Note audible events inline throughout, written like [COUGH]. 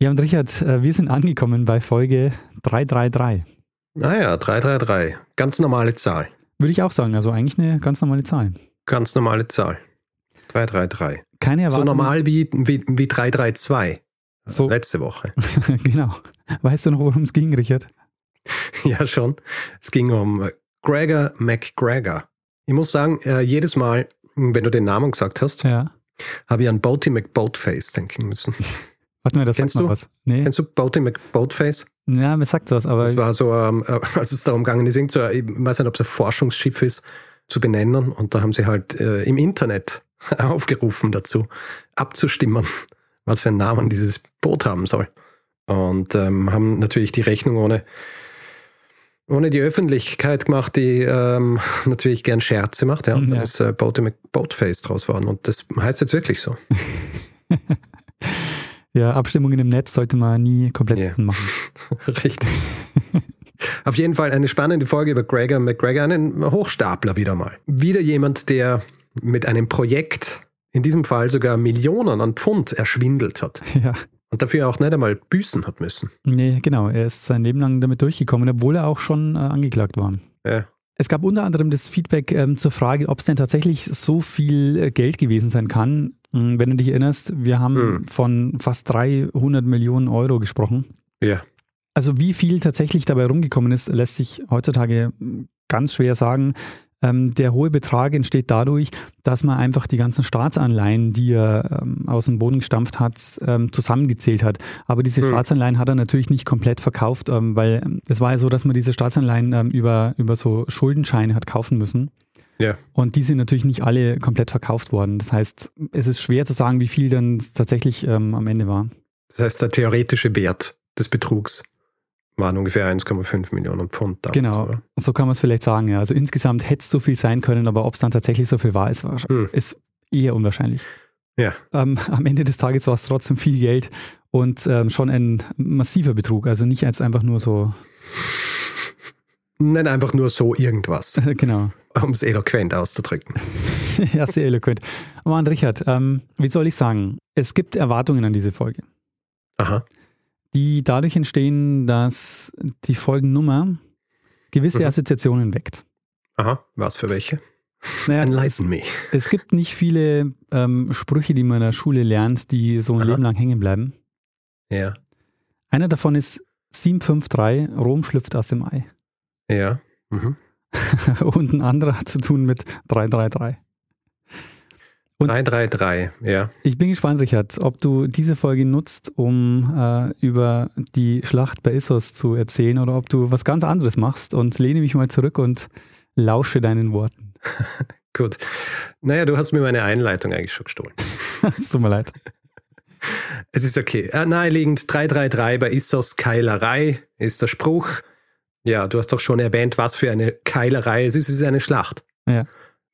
Ja, und Richard, äh, wir sind angekommen bei Folge 333. Naja, 333. Ganz normale Zahl. Würde ich auch sagen, also eigentlich eine ganz normale Zahl. Ganz normale Zahl. 333. Keine Erwartung. So normal wie, wie, wie 332. So. Letzte Woche. [LAUGHS] genau. Weißt du noch, worum es ging, Richard? [LAUGHS] Ja, schon. Es ging um äh, Gregor McGregor. Ich muss sagen, äh, jedes Mal, wenn du den Namen gesagt hast, Ja. habe ich an Boaty McBoatface denken müssen. [LAUGHS] Warte mal, das Kennst sagt du? was. Nee. Kennst du Boaty McBoatface? Ja, mir sagt was, aber Das war so, ähm, äh, [LAUGHS] als es darum gegangen ist, so, ich weiß nicht, ob es ein Forschungsschiff ist, zu benennen. Und da haben sie halt äh, im Internet [LAUGHS] aufgerufen dazu, abzustimmen, [LAUGHS] was für einen Namen dieses Boot haben soll. Und ähm, haben natürlich die Rechnung ohne, ohne die Öffentlichkeit gemacht, die ähm, natürlich gern Scherze macht. Ja. Und dann Ja. ist äh, Boaty McBoatface draus worden. Und das heißt jetzt wirklich so. Ja, Abstimmungen im Netz sollte man nie komplett Ja. machen. [LAUGHS] Richtig. Auf jeden Fall eine spannende Folge über Gregor McGregor, einen Hochstapler wieder mal. Wieder jemand, der mit einem Projekt, in diesem Fall sogar Millionen an Pfund erschwindelt hat [LAUGHS] Ja. und dafür auch nicht einmal büßen hat müssen. Nee, genau. Er ist sein Leben lang damit durchgekommen, obwohl er auch schon äh, angeklagt war. Ja. Es gab unter anderem das Feedback ähm, zur Frage, ob es denn tatsächlich so viel äh, Geld gewesen sein kann. Mm, Wenn du dich erinnerst, wir haben Hm. von fast 300 Millionen Euro gesprochen. Ja. Also wie viel tatsächlich dabei rumgekommen ist, lässt sich heutzutage ganz schwer sagen. Ähm, der hohe Betrag entsteht dadurch, dass man einfach die ganzen Staatsanleihen, die er ähm, aus dem Boden gestampft hat, ähm, zusammengezählt hat. Aber diese Hm. Staatsanleihen hat er natürlich nicht komplett verkauft, ähm, weil ähm, es war ja so, dass man diese Staatsanleihen ähm, über, über so Schuldenscheine hat kaufen müssen. Ja. Und die sind natürlich nicht alle komplett verkauft worden. Das heißt, es ist schwer zu sagen, wie viel dann tatsächlich ähm, am Ende war. Das heißt, der theoretische Wert des Betrugs waren ungefähr 1,5 Millionen Pfund damals. Genau, Oder? so kann man es vielleicht sagen. Ja. Also insgesamt hätte es so viel sein können, aber ob es dann tatsächlich so viel war, ist, Hm. ist eher unwahrscheinlich. Ja. Ähm, am Ende des Tages war es trotzdem viel Geld und ähm, schon ein massiver Betrug. Also nicht als einfach nur so, Nicht einfach nur so irgendwas, [LAUGHS] genau. um es eloquent auszudrücken. [LAUGHS] ja, sehr eloquent. Mann, Richard, ähm, wie soll ich sagen? Es gibt Erwartungen an diese Folge, Aha. die dadurch entstehen, dass die Folgennummer gewisse Mhm. Assoziationen weckt. Aha. Was für welche? Naja, Enlighten me. es gibt nicht viele ähm, Sprüche, die man in der Schule lernt, die so ein Aha. Leben lang hängen bleiben. Ja. Einer davon ist 753, Rom schlüpft aus dem Ei. Ja. Mhm. [LAUGHS] Und ein anderer hat zu tun mit 333. Und- 333, ja. Ich bin gespannt, Richard, ob du diese Folge nutzt, um äh, über die Schlacht bei Issos zu erzählen oder ob du was ganz anderes machst und lehne mich mal zurück und lausche deinen Worten. [LAUGHS] Gut. Naja, du hast mir meine Einleitung eigentlich schon gestohlen. [LAUGHS] Es tut mir leid. Es ist okay. Äh, naheliegend 333 bei Issos Keilerei ist der Spruch. Ja, du hast doch schon erwähnt, was für eine Keilerei es ist. Es ist eine Schlacht. Ja.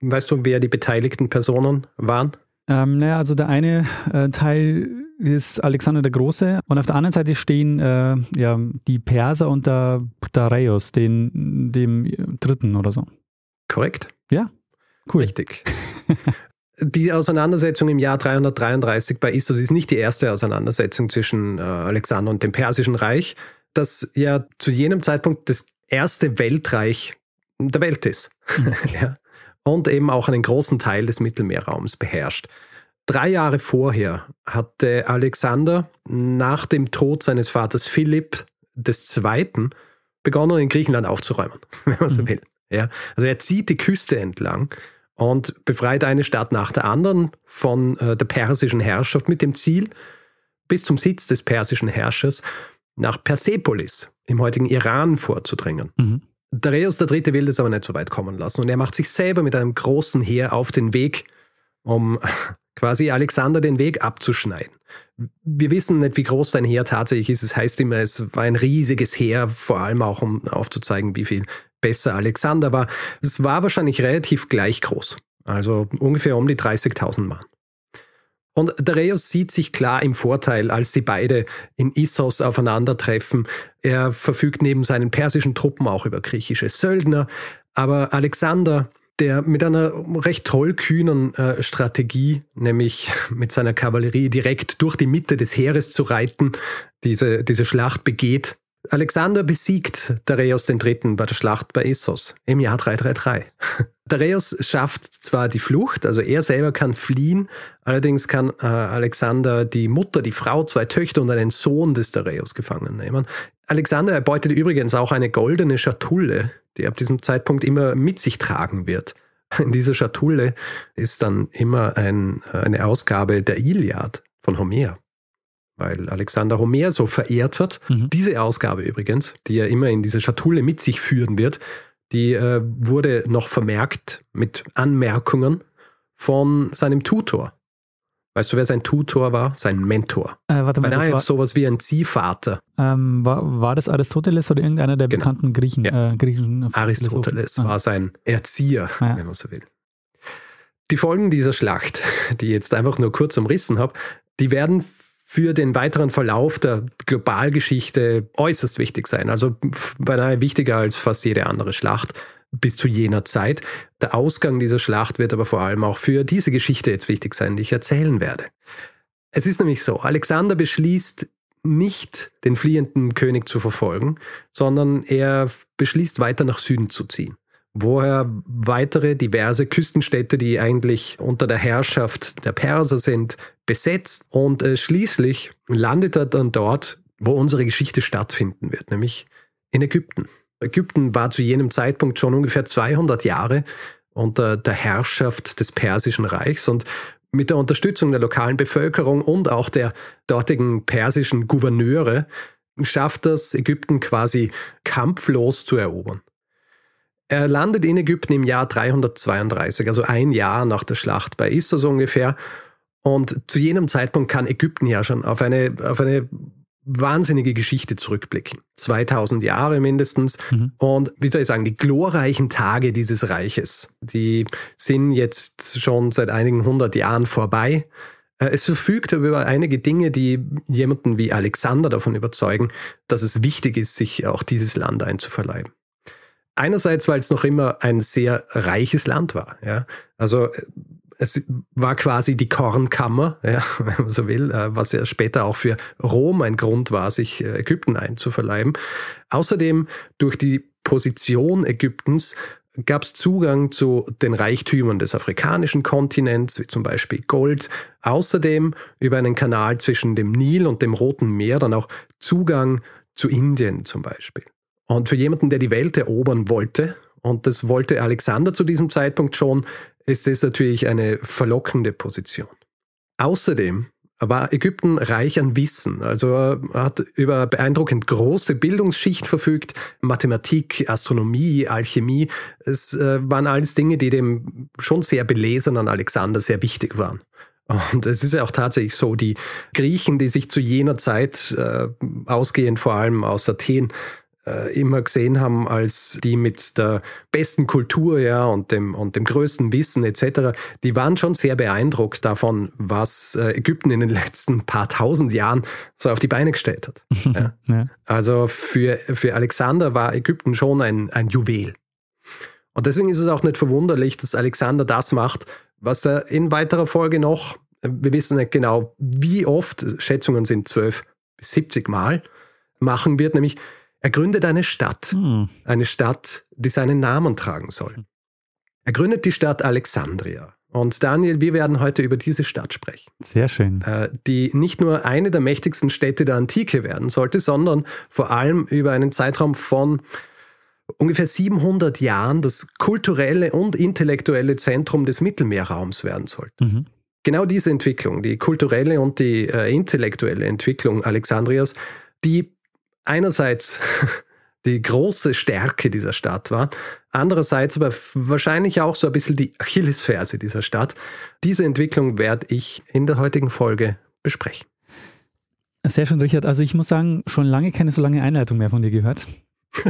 Weißt du, wer die beteiligten Personen waren? Ähm, naja, also der eine äh, Teil ist Alexander der Große und auf der anderen Seite stehen äh, ja, die Perser und der Dareios, den, dem dritten oder so. Korrekt? Cool. Richtig. [LAUGHS] Die Auseinandersetzung im Jahr 333 bei Issos ist nicht die erste Auseinandersetzung zwischen äh, Alexander und dem Persischen Reich, das ja zu jenem Zeitpunkt das erste Weltreich der Welt ist. [LAUGHS] ja. Und eben auch einen großen Teil des Mittelmeerraums beherrscht. Drei Jahre vorher hatte Alexander nach dem Tod seines Vaters Philipp II. begonnen, in Griechenland aufzuräumen, [LAUGHS] wenn man so Mhm. will. Ja, also er zieht die Küste entlang und befreit eine Stadt nach der anderen von äh, der persischen Herrschaft mit dem Ziel, bis zum Sitz des persischen Herrschers nach Persepolis im heutigen Iran vorzudringen. Mhm. Dareios III. will das aber nicht so weit kommen lassen und er macht sich selber mit einem großen Heer auf den Weg, um [LAUGHS] quasi Alexander den Weg abzuschneiden. Wir wissen nicht, wie groß sein Heer tatsächlich ist. Es heißt immer, es war ein riesiges Heer, vor allem auch um aufzuzeigen, wie viel besser Alexander war. Es war wahrscheinlich relativ gleich groß. Also ungefähr um die 30.000 Mann. Und Dareios sieht sich klar im Vorteil, als sie beide in Issos aufeinandertreffen. Er verfügt neben seinen persischen Truppen auch über griechische Söldner. Aber Alexander, der mit einer recht tollkühnen äh, Strategie, nämlich [LAUGHS] mit seiner Kavallerie direkt durch die Mitte des Heeres zu reiten, diese, diese Schlacht begeht, Alexander besiegt Dareios III. bei der Schlacht bei Essos im Jahr 333. [LAUGHS] Dareios schafft zwar die Flucht, also er selber kann fliehen, allerdings kann äh, Alexander die Mutter, die Frau, zwei Töchter und einen Sohn des Dareios gefangen nehmen. Alexander erbeutet übrigens auch eine goldene Schatulle, die ab diesem Zeitpunkt immer mit sich tragen wird. In dieser Schatulle ist dann immer ein, eine Ausgabe der Iliad von Homer weil Alexander Homer so verehrt hat. Mhm. Diese Ausgabe übrigens, die er immer in diese Schatulle mit sich führen wird, die äh, wurde noch vermerkt mit Anmerkungen von seinem Tutor. Weißt du, wer sein Tutor war? Sein Mentor. Äh, warte mal, Beinahe war, sowas wie ein Ziehvater. Ähm, war, war das Aristoteles oder irgendeiner der genau. bekannten Griechen? Ja. Äh, Griechischen Aristoteles ah. war sein Erzieher, ja. wenn man so will. Die Folgen dieser Schlacht, [LAUGHS] die ich jetzt einfach nur kurz umrissen habe, die werden für den weiteren Verlauf der Globalgeschichte äußerst wichtig sein. Also beinahe wichtiger als fast jede andere Schlacht bis zu jener Zeit. Der Ausgang dieser Schlacht wird aber vor allem auch für diese Geschichte jetzt wichtig sein, die ich erzählen werde. Es ist nämlich so, Alexander beschließt nicht den fliehenden König zu verfolgen, sondern er beschließt weiter nach Süden zu ziehen wo er weitere diverse Küstenstädte, die eigentlich unter der Herrschaft der Perser sind, besetzt und äh, schließlich landet er dann dort, wo unsere Geschichte stattfinden wird, nämlich in Ägypten. Ägypten war zu jenem Zeitpunkt schon ungefähr 200 Jahre unter der Herrschaft des Persischen Reichs und mit der Unterstützung der lokalen Bevölkerung und auch der dortigen persischen Gouverneure schafft das Ägypten quasi kampflos zu erobern. Er landet in Ägypten im Jahr 332, also ein Jahr nach der Schlacht bei Issos ungefähr. Und zu jenem Zeitpunkt kann Ägypten ja schon auf eine, auf eine wahnsinnige Geschichte zurückblicken. 2000 Jahre mindestens. Mhm. Und wie soll ich sagen, die glorreichen Tage dieses Reiches, die sind jetzt schon seit einigen hundert Jahren vorbei. Äh, es verfügt aber über einige Dinge, die jemanden wie Alexander davon überzeugen, dass es wichtig ist, sich auch dieses Land einzuverleiben. Einerseits, weil es noch immer ein sehr reiches Land war. Ja? Also äh, es war quasi die Kornkammer, [LAUGHS] ja, wenn man so will, äh, was ja später auch für Rom ein Grund war, sich äh, Ägypten einzuverleiben. Außerdem durch die Position Ägyptens gab es Zugang zu den Reichtümern des afrikanischen Kontinents, wie zum Beispiel Gold. Außerdem über einen Kanal zwischen dem Nil und dem Roten Meer dann auch Zugang zu Indien zum Beispiel. Und für jemanden, der die Welt erobern wollte, und das wollte Alexander zu diesem Zeitpunkt schon, ist es natürlich eine verlockende Position. Außerdem war Ägypten reich an Wissen, also er hat über beeindruckend große Bildungsschicht verfügt, Mathematik, Astronomie, Alchemie, es äh, waren alles Dinge, die dem schon sehr belesenen Alexander sehr wichtig waren. Und es ist ja auch tatsächlich so, die Griechen, die sich zu jener Zeit, äh, ausgehend vor allem aus Athen, äh, immer gesehen haben als die mit der besten Kultur ja, und, dem, und dem größten Wissen etc., die waren schon sehr beeindruckt davon, was äh, Ägypten in den letzten paar tausend Jahren so auf die Beine gestellt hat. [LAUGHS] ja. Ja. Also für, für Alexander war Ägypten schon ein, ein Juwel. Und deswegen ist es auch nicht verwunderlich, dass Alexander das macht, was er in weiterer Folge noch, wir wissen nicht genau, wie oft, Schätzungen sind 12 bis 70 Mal, machen wird, nämlich er gründet eine Stadt, hm. eine Stadt, die seinen Namen tragen soll. Er gründet die Stadt Alexandria. Und Daniel, wir werden heute über diese Stadt sprechen. Sehr schön. Äh, die nicht nur eine der mächtigsten Städte der Antike werden sollte, sondern vor allem über einen Zeitraum von ungefähr 700 Jahren das kulturelle und intellektuelle Zentrum des Mittelmeerraums werden sollte. Mhm. Genau diese Entwicklung, die kulturelle und die äh, intellektuelle Entwicklung Alexandrias, die einerseits [LAUGHS] die große Stärke dieser Stadt war, andererseits aber wahrscheinlich auch so ein bisschen die Achillesferse dieser Stadt. Diese Entwicklung werde ich in der heutigen Folge besprechen. Sehr schön, Richard. Also ich muss sagen, schon lange keine so lange Einleitung mehr von dir gehört. [LAUGHS]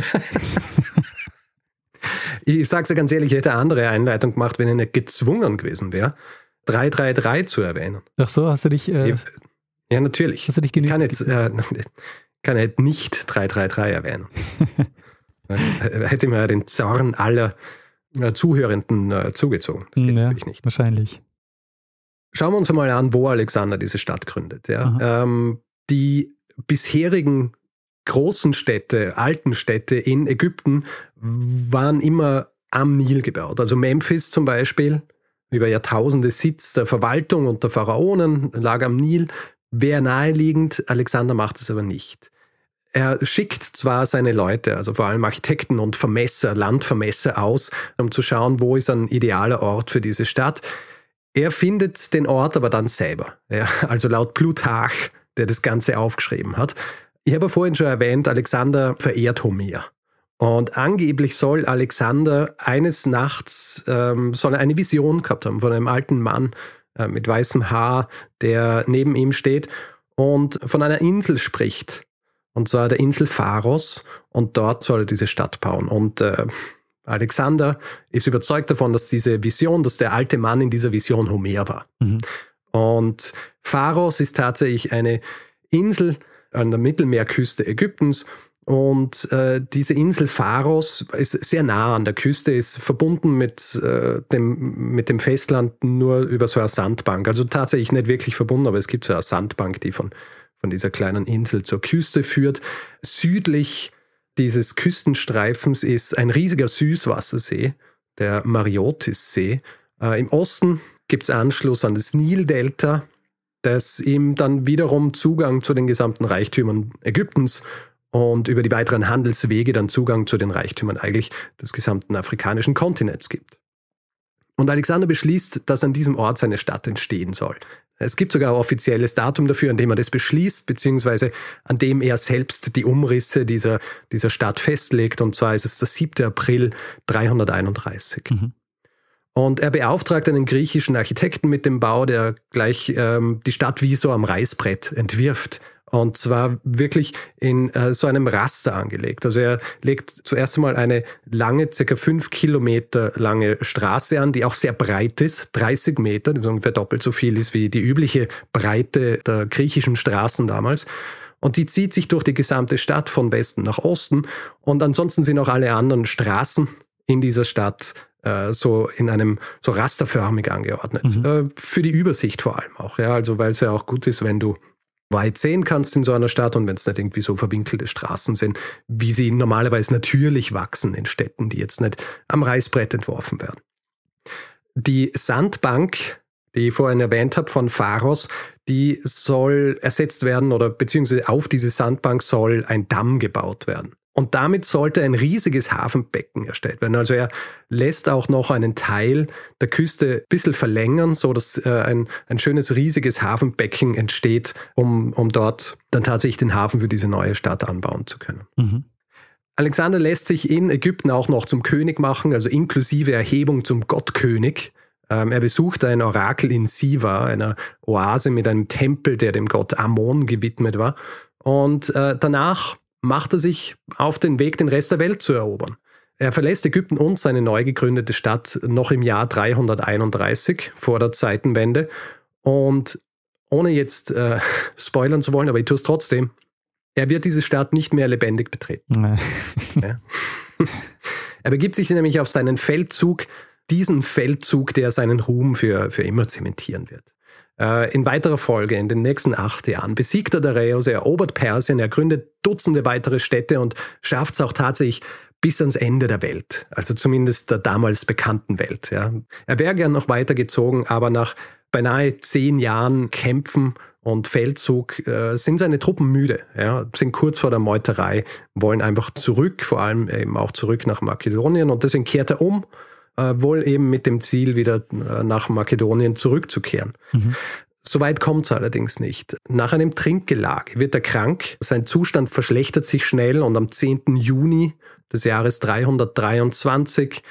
ich sage es ja ganz ehrlich, ich hätte eine andere Einleitung gemacht, wenn ich nicht gezwungen gewesen wäre, 333 zu erwähnen. Ach so, hast du dich... Äh, ja, natürlich. Hast du dich genügt? Kann jetzt, äh, [LAUGHS] kann jetzt nicht 333 erwähnen. [LAUGHS] hätte mir den Zorn aller äh, Zuhörenden äh, zugezogen. Das geht ja, natürlich nicht. Wahrscheinlich. Schauen wir uns mal an, wo Alexander diese Stadt gründet. Ja. Ähm, die bisherigen großen Städte, alten Städte in Ägypten waren immer am Nil gebaut. Also Memphis zum Beispiel, über Jahrtausende Sitz der Verwaltung und der Pharaonen, lag am Nil. Wäre naheliegend, Alexander macht es aber nicht. Er schickt zwar seine Leute, also vor allem Architekten und Vermesser, Landvermesser aus, um zu schauen, wo ist ein idealer Ort für diese Stadt. Er findet den Ort aber dann selber. Ja, also laut Plutarch, der das Ganze aufgeschrieben hat. Ich habe vorhin schon erwähnt, Alexander verehrt Homer. Und angeblich soll Alexander eines Nachts ähm, soll eine Vision gehabt haben von einem alten Mann äh, mit weißem Haar, der neben ihm steht und von einer Insel spricht. Und zwar der Insel Pharos. Und dort soll er diese Stadt bauen. Und äh, Alexander ist überzeugt davon, dass diese Vision, dass der alte Mann in dieser Vision Homer war. Mhm. Und Pharos ist tatsächlich eine Insel an der Mittelmeerküste Ägyptens. Und äh, diese Insel Pharos ist sehr nah an der Küste, ist verbunden mit, äh, dem, mit dem Festland nur über so eine Sandbank. Also tatsächlich nicht wirklich verbunden, aber es gibt so eine Sandbank, die von, von dieser kleinen Insel zur Küste führt. Südlich dieses Küstenstreifens ist ein riesiger Süßwassersee, der Mariotis-See. Äh, Im Osten gibt es Anschluss an das Nildelta, das ihm dann wiederum Zugang zu den gesamten Reichtümern Ägyptens und über die weiteren Handelswege dann Zugang zu den Reichtümern eigentlich des gesamten afrikanischen Kontinents gibt. Und Alexander beschließt, dass an diesem Ort seine Stadt entstehen soll. Es gibt sogar ein offizielles Datum dafür, an dem er das beschließt, beziehungsweise an dem er selbst die Umrisse dieser, dieser Stadt festlegt. Und zwar ist es der 7. April 331. Mhm. Und er beauftragt einen griechischen Architekten mit dem Bau, der gleich ähm, die Stadt wie so am Reißbrett entwirft. Und zwar wirklich in äh, so einem Raster angelegt. Also er legt zuerst einmal eine lange, circa fünf Kilometer lange Straße an, die auch sehr breit ist, 30 Meter, die ungefähr doppelt so viel ist wie die übliche Breite der griechischen Straßen damals. Und die zieht sich durch die gesamte Stadt von Westen nach Osten. Und ansonsten sind auch alle anderen Straßen in dieser Stadt äh, so in einem so rasterförmig angeordnet. Mhm. Äh, für die Übersicht vor allem auch. Ja, also weil es ja auch gut ist, wenn du weit sehen kannst in so einer Stadt und wenn es nicht irgendwie so verwinkelte Straßen sind, wie sie normalerweise natürlich wachsen in Städten, die jetzt nicht am Reißbrett entworfen werden. Die Sandbank, die ich vorhin erwähnt habe von Pharos, die soll ersetzt werden oder beziehungsweise auf diese Sandbank soll ein Damm gebaut werden. Und damit sollte ein riesiges Hafenbecken erstellt werden. Also er lässt auch noch einen Teil der Küste ein bisschen verlängern, so dass äh, ein, ein schönes riesiges Hafenbecken entsteht, um, um dort dann tatsächlich den Hafen für diese neue Stadt anbauen zu können. Mhm. Alexander lässt sich in Ägypten auch noch zum König machen, also inklusive Erhebung zum Gottkönig. Ähm, er besucht ein Orakel in Siva, einer Oase mit einem Tempel, der dem Gott Ammon gewidmet war. Und äh, danach macht er sich auf den Weg, den Rest der Welt zu erobern. Er verlässt Ägypten und seine neu gegründete Stadt noch im Jahr 331 vor der Zeitenwende. Und ohne jetzt äh, [LAUGHS] spoilern zu wollen, aber ich tue es trotzdem, er wird diese Stadt nicht mehr lebendig betreten. Ja. [LAUGHS] Er begibt sich nämlich auf seinen Feldzug, diesen Feldzug, der seinen Ruhm für, für immer zementieren wird. Äh, in weiterer Folge, in den nächsten acht Jahren, besiegt er Dareios, er erobert Persien, er gründet Dutzende weitere Städte und schafft es auch tatsächlich bis ans Ende der Welt, also zumindest der damals bekannten Welt. Ja. Er wäre gern noch weitergezogen, aber nach beinahe zehn Jahren Kämpfen und Feldzug äh, sind seine Truppen müde, ja, sind kurz vor der Meuterei, wollen einfach zurück, vor allem eben auch zurück nach Makedonien und deswegen kehrt er um äh, wohl eben mit dem Ziel, wieder äh, nach Makedonien zurückzukehren. Mhm. Soweit kommt es allerdings nicht. Nach einem Trinkgelag wird er krank, sein Zustand verschlechtert sich schnell und am 10. Juni des Jahres 323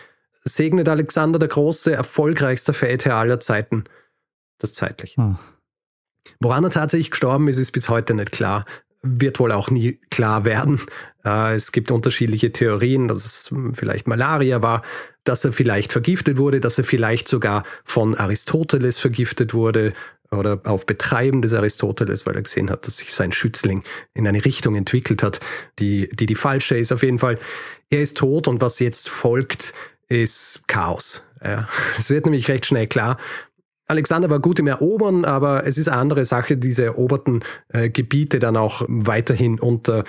segnet Alexander der Große, erfolgreichster Feldherr aller Zeiten, das Zeitliche. Hm. Woran er tatsächlich gestorben ist, ist bis heute nicht klar. Wird wohl auch nie klar werden. Äh, es gibt unterschiedliche Theorien, dass es vielleicht Malaria war, dass er vielleicht vergiftet wurde, dass er vielleicht sogar von Aristoteles vergiftet wurde oder auf Betreiben des Aristoteles, weil er gesehen hat, dass sich sein Schützling in eine Richtung entwickelt hat, die die, die falsche ist. Auf jeden Fall, er ist tot und was jetzt folgt, ist Chaos. Ja, [LAUGHS] es wird nämlich recht schnell klar. Alexander war gut im Erobern, aber es ist eine andere Sache, diese eroberten äh, Gebiete dann auch weiterhin unter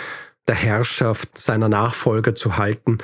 der Herrschaft seiner Nachfolger zu halten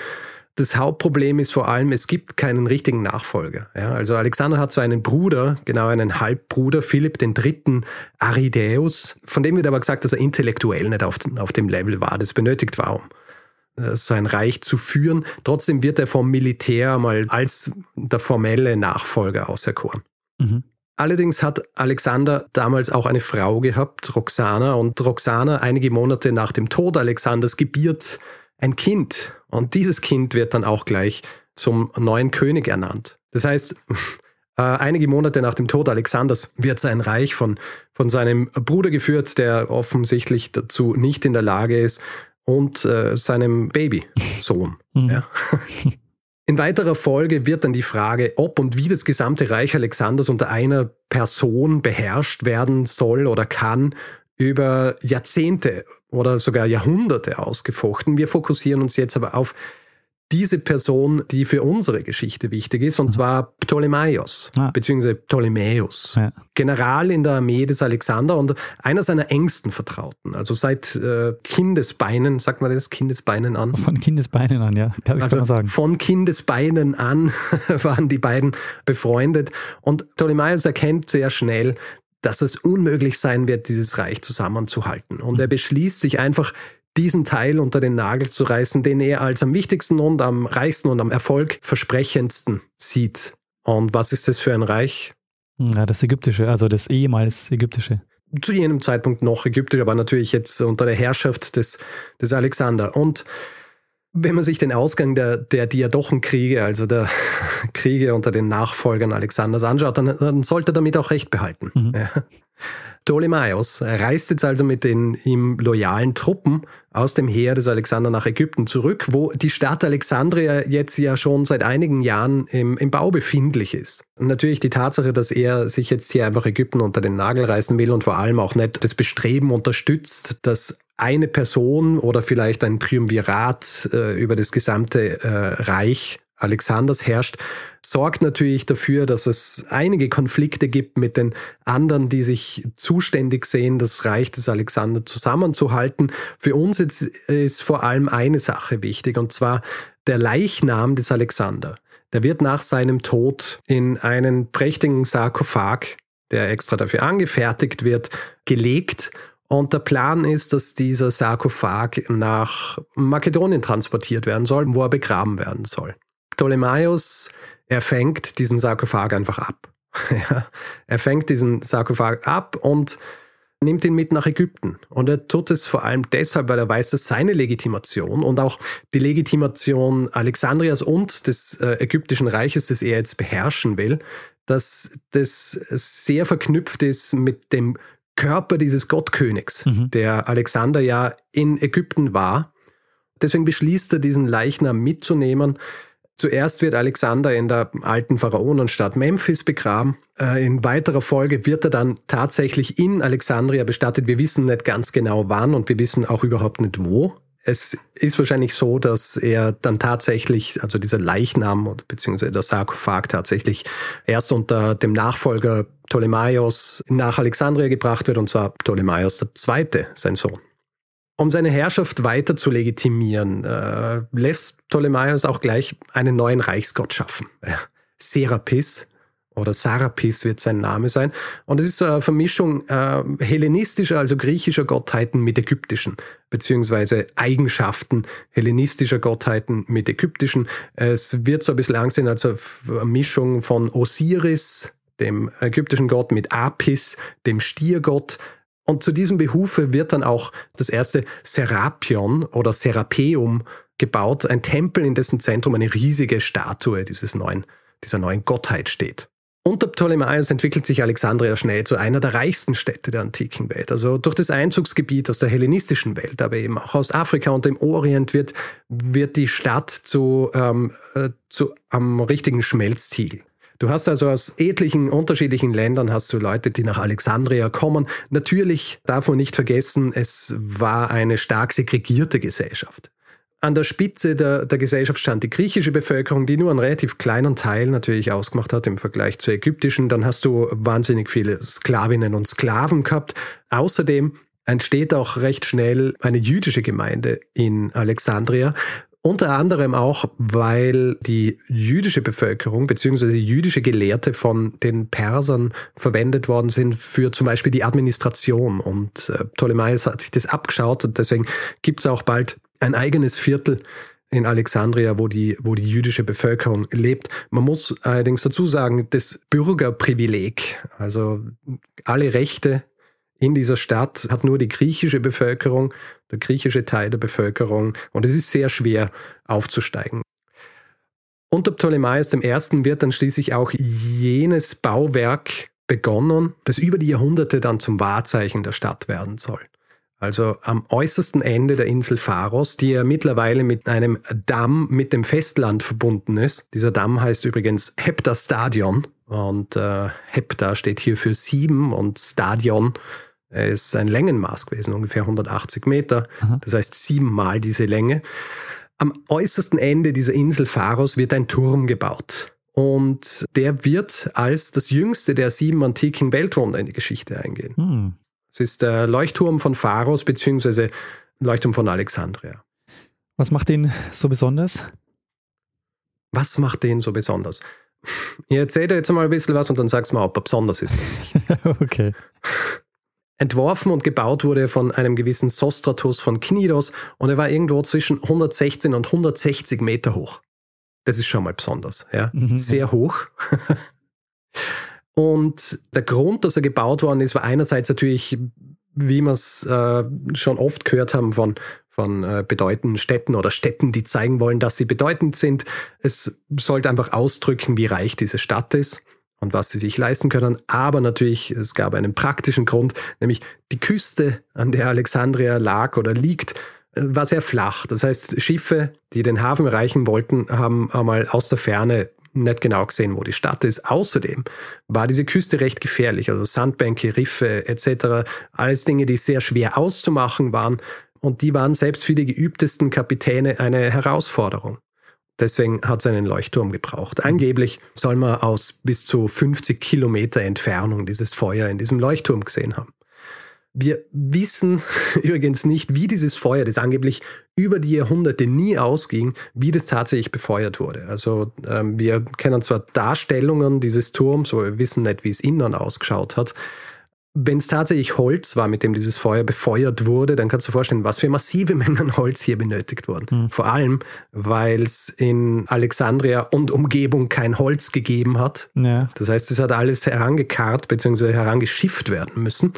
das Hauptproblem ist vor allem, es gibt keinen richtigen Nachfolger. Ja, also Alexander hat zwar einen Bruder, genau einen Halbbruder, Philipp III. Aridäus, von dem wird aber gesagt, dass er intellektuell nicht auf, auf dem Level war, das benötigt war, um äh, sein Reich zu führen. Trotzdem wird er vom Militär mal als der formelle Nachfolger auserkoren. Mhm. Allerdings hat Alexander damals auch eine Frau gehabt, Roxana, und Roxana einige Monate nach dem Tod Alexanders gebiert ein Kind. Und dieses Kind wird dann auch gleich zum neuen König ernannt. Das heißt, [LAUGHS] äh, einige Monate nach dem Tod Alexanders wird sein Reich von, von seinem Bruder geführt, der offensichtlich dazu nicht in der Lage ist, und äh, seinem Babysohn. Mhm. Ja. [LAUGHS] In weiterer Folge wird dann die Frage, ob und wie das gesamte Reich Alexanders unter einer Person beherrscht werden soll oder kann, über Jahrzehnte oder sogar Jahrhunderte ausgefochten. Wir fokussieren uns jetzt aber auf diese Person, die für unsere Geschichte wichtig ist, und mhm. zwar Ptolemaios, ah. beziehungsweise Ptolemäus, ja. General in der Armee des Alexander und einer seiner engsten Vertrauten. Also seit äh, Kindesbeinen, sagt man das, Kindesbeinen an? Von Kindesbeinen an, ja, darf ich also mal sagen. Von Kindesbeinen an [LAUGHS] waren die beiden befreundet und Ptolemaios erkennt sehr schnell, dass es unmöglich sein wird, dieses Reich zusammenzuhalten. Und er beschließt sich einfach, diesen Teil unter den Nagel zu reißen, den er als am wichtigsten und am reichsten und am erfolgversprechendsten sieht. Und was ist das für ein Reich? Ja, das ägyptische, also das ehemals ägyptische. Zu jenem Zeitpunkt noch ägyptisch, aber natürlich jetzt unter der Herrschaft des, des Alexander. Und wenn man sich den Ausgang der, der Diadochenkriege, also der [LAUGHS] Kriege unter den Nachfolgern Alexanders anschaut, dann, dann sollte er damit auch recht behalten. Mhm. Ja. Ptolemaios reist jetzt also mit den ihm loyalen Truppen aus dem Heer des Alexander nach Ägypten zurück, wo die Stadt Alexandria jetzt ja schon seit einigen Jahren im, im Bau befindlich ist. Und natürlich die Tatsache, dass er sich jetzt hier einfach Ägypten unter den Nagel reißen will und vor allem auch nicht das Bestreben unterstützt, dass eine Person oder vielleicht ein Triumvirat äh, über das gesamte äh, Reich Alexanders herrscht, sorgt natürlich dafür, dass es einige Konflikte gibt mit den anderen, die sich zuständig sehen, das Reich des Alexander zusammenzuhalten. Für uns ist, ist vor allem eine Sache wichtig, und zwar der Leichnam des Alexander. Der wird nach seinem Tod in einen prächtigen Sarkophag, der extra dafür angefertigt wird, gelegt und der Plan ist, dass dieser Sarkophag nach Makedonien transportiert werden soll, wo er begraben werden soll. Ptolemaios, er fängt diesen Sarkophag einfach ab. [LAUGHS] er fängt diesen Sarkophag ab und nimmt ihn mit nach Ägypten. Und er tut es vor allem deshalb, weil er weiß, dass seine Legitimation und auch die Legitimation Alexandrias und des äh, ägyptischen Reiches, das er jetzt beherrschen will, dass das sehr verknüpft ist mit dem Körper dieses Gottkönigs, mhm. der Alexander ja in Ägypten war. Deswegen beschließt er, diesen Leichnam mitzunehmen. Zuerst wird Alexander in der alten Pharaonenstadt Memphis begraben. Äh, in weiterer Folge wird er dann tatsächlich in Alexandria bestattet. Wir wissen nicht ganz genau wann und wir wissen auch überhaupt nicht wo. Es ist wahrscheinlich so, dass er dann tatsächlich, also dieser Leichnam beziehungsweise der Sarkophag tatsächlich erst unter dem Nachfolger Ptolemaios nach Alexandria gebracht wird, und zwar Ptolemaios II., sein Sohn. Um seine Herrschaft weiter zu legitimieren, äh, lässt Ptolemaios auch gleich einen neuen Reichsgott schaffen. Serapis oder Sarapis wird sein Name sein. Und es ist so eine Vermischung äh, hellenistischer, also griechischer Gottheiten mit ägyptischen, beziehungsweise Eigenschaften hellenistischer Gottheiten mit ägyptischen. Es wird so ein bisschen angesehen als eine Mischung von Osiris, dem ägyptischen Gott mit Apis, dem Stiergott. Und zu diesem Behufe wird dann auch das erste Serapion oder Serapeum gebaut, ein Tempel, in dessen Zentrum eine riesige Statue dieses neuen, dieser neuen Gottheit steht. Unter Ptolemaios entwickelt sich Alexandria schnell zu einer der reichsten Städte der antiken Welt. Also durch das Einzugsgebiet aus der hellenistischen Welt, aber eben auch aus Afrika und dem Orient wird, wird die Stadt zu, ähm, äh, zu am richtigen Schmelztiegel. Du hast also aus etlichen unterschiedlichen Ländern hast du Leute, die nach Alexandria kommen. Natürlich darf man nicht vergessen, es war eine stark segregierte Gesellschaft. An der Spitze der, der Gesellschaft stand die griechische Bevölkerung, die nur einen relativ kleinen Teil natürlich ausgemacht hat im Vergleich zur ägyptischen. Dann hast du wahnsinnig viele Sklavinnen und Sklaven gehabt. Außerdem entsteht auch recht schnell eine jüdische Gemeinde in Alexandria, unter anderem auch, weil die jüdische Bevölkerung bzw. jüdische Gelehrte von den Persern verwendet worden sind für zum Beispiel die Administration. Und äh, Ptolemaios hat sich das abgeschaut und deswegen gibt es auch bald ein eigenes Viertel in Alexandria, wo die, wo die jüdische Bevölkerung lebt. Man muss allerdings dazu sagen, das Bürgerprivileg, also alle Rechte in dieser Stadt hat nur die griechische Bevölkerung, der griechische Teil der Bevölkerung und es ist sehr schwer aufzusteigen. Unter Ptolemaios I. wird dann schließlich auch jenes Bauwerk begonnen, das über die Jahrhunderte dann zum Wahrzeichen der Stadt werden soll. Also am äußersten Ende der Insel Pharos, die ja mittlerweile mit einem Damm mit dem Festland verbunden ist. Dieser Damm heißt übrigens Hepta Stadion und äh, Hepta steht hier für sieben und Stadion er ist ein Längenmaß gewesen, ungefähr 180 Meter. Aha. Das heißt siebenmal diese Länge. Am äußersten Ende dieser Insel Pharos wird ein Turm gebaut. Und der wird als das jüngste der sieben antiken Weltwunder in die Geschichte eingehen. Hm. Es ist der Leuchtturm von Pharos beziehungsweise Leuchtturm von Alexandria. Was macht den so besonders? Was macht den so besonders? Ich erzähle dir jetzt mal ein bisschen was und dann sagst du mal, ob er besonders ist. [LAUGHS] okay. Entworfen und gebaut wurde von einem gewissen Sostratus von Knidos und er war irgendwo zwischen 116 und 160 Meter hoch. Das ist schon mal besonders, ja. Mhm, Sehr hoch. [LAUGHS] und der Grund, dass er gebaut worden ist, war einerseits natürlich, wie wir es äh, schon oft gehört haben von, von äh, bedeutenden Städten oder Städten, die zeigen wollen, dass sie bedeutend sind. Es sollte einfach ausdrücken, wie reich diese Stadt ist und was sie sich leisten können. Aber natürlich, es gab einen praktischen Grund, nämlich die Küste, an der Alexandria lag oder liegt, äh, war sehr flach. Das heißt, Schiffe, die den Hafen erreichen wollten, haben einmal aus der Ferne nicht genau gesehen, wo die Stadt ist. Außerdem war diese Küste recht gefährlich, also Sandbänke, Riffe etc. Alles Dinge, die sehr schwer auszumachen waren und die waren selbst für die geübtesten Kapitäne eine Herausforderung. Deswegen hat es einen Leuchtturm gebraucht. Angeblich soll man aus bis zu 50 Kilometer Entfernung dieses Feuer in diesem Leuchtturm gesehen haben. Wir wissen [LAUGHS] übrigens nicht, wie dieses Feuer, das angeblich über die Jahrhunderte nie ausging, wie das tatsächlich befeuert wurde. Also ähm, wir kennen zwar Darstellungen dieses Turms, aber wir wissen nicht, wie es innen ausgeschaut hat wenn es tatsächlich Holz war, mit dem dieses Feuer befeuert wurde, dann kannst du dir vorstellen, was für massive [LAUGHS] Mengen Holz hier benötigt wurden. Mhm. Vor allem, weil es in Alexandria und Umgebung kein Holz gegeben hat. Ja. Das heißt, es hat alles herangekarrt bzw. herangeschifft werden müssen,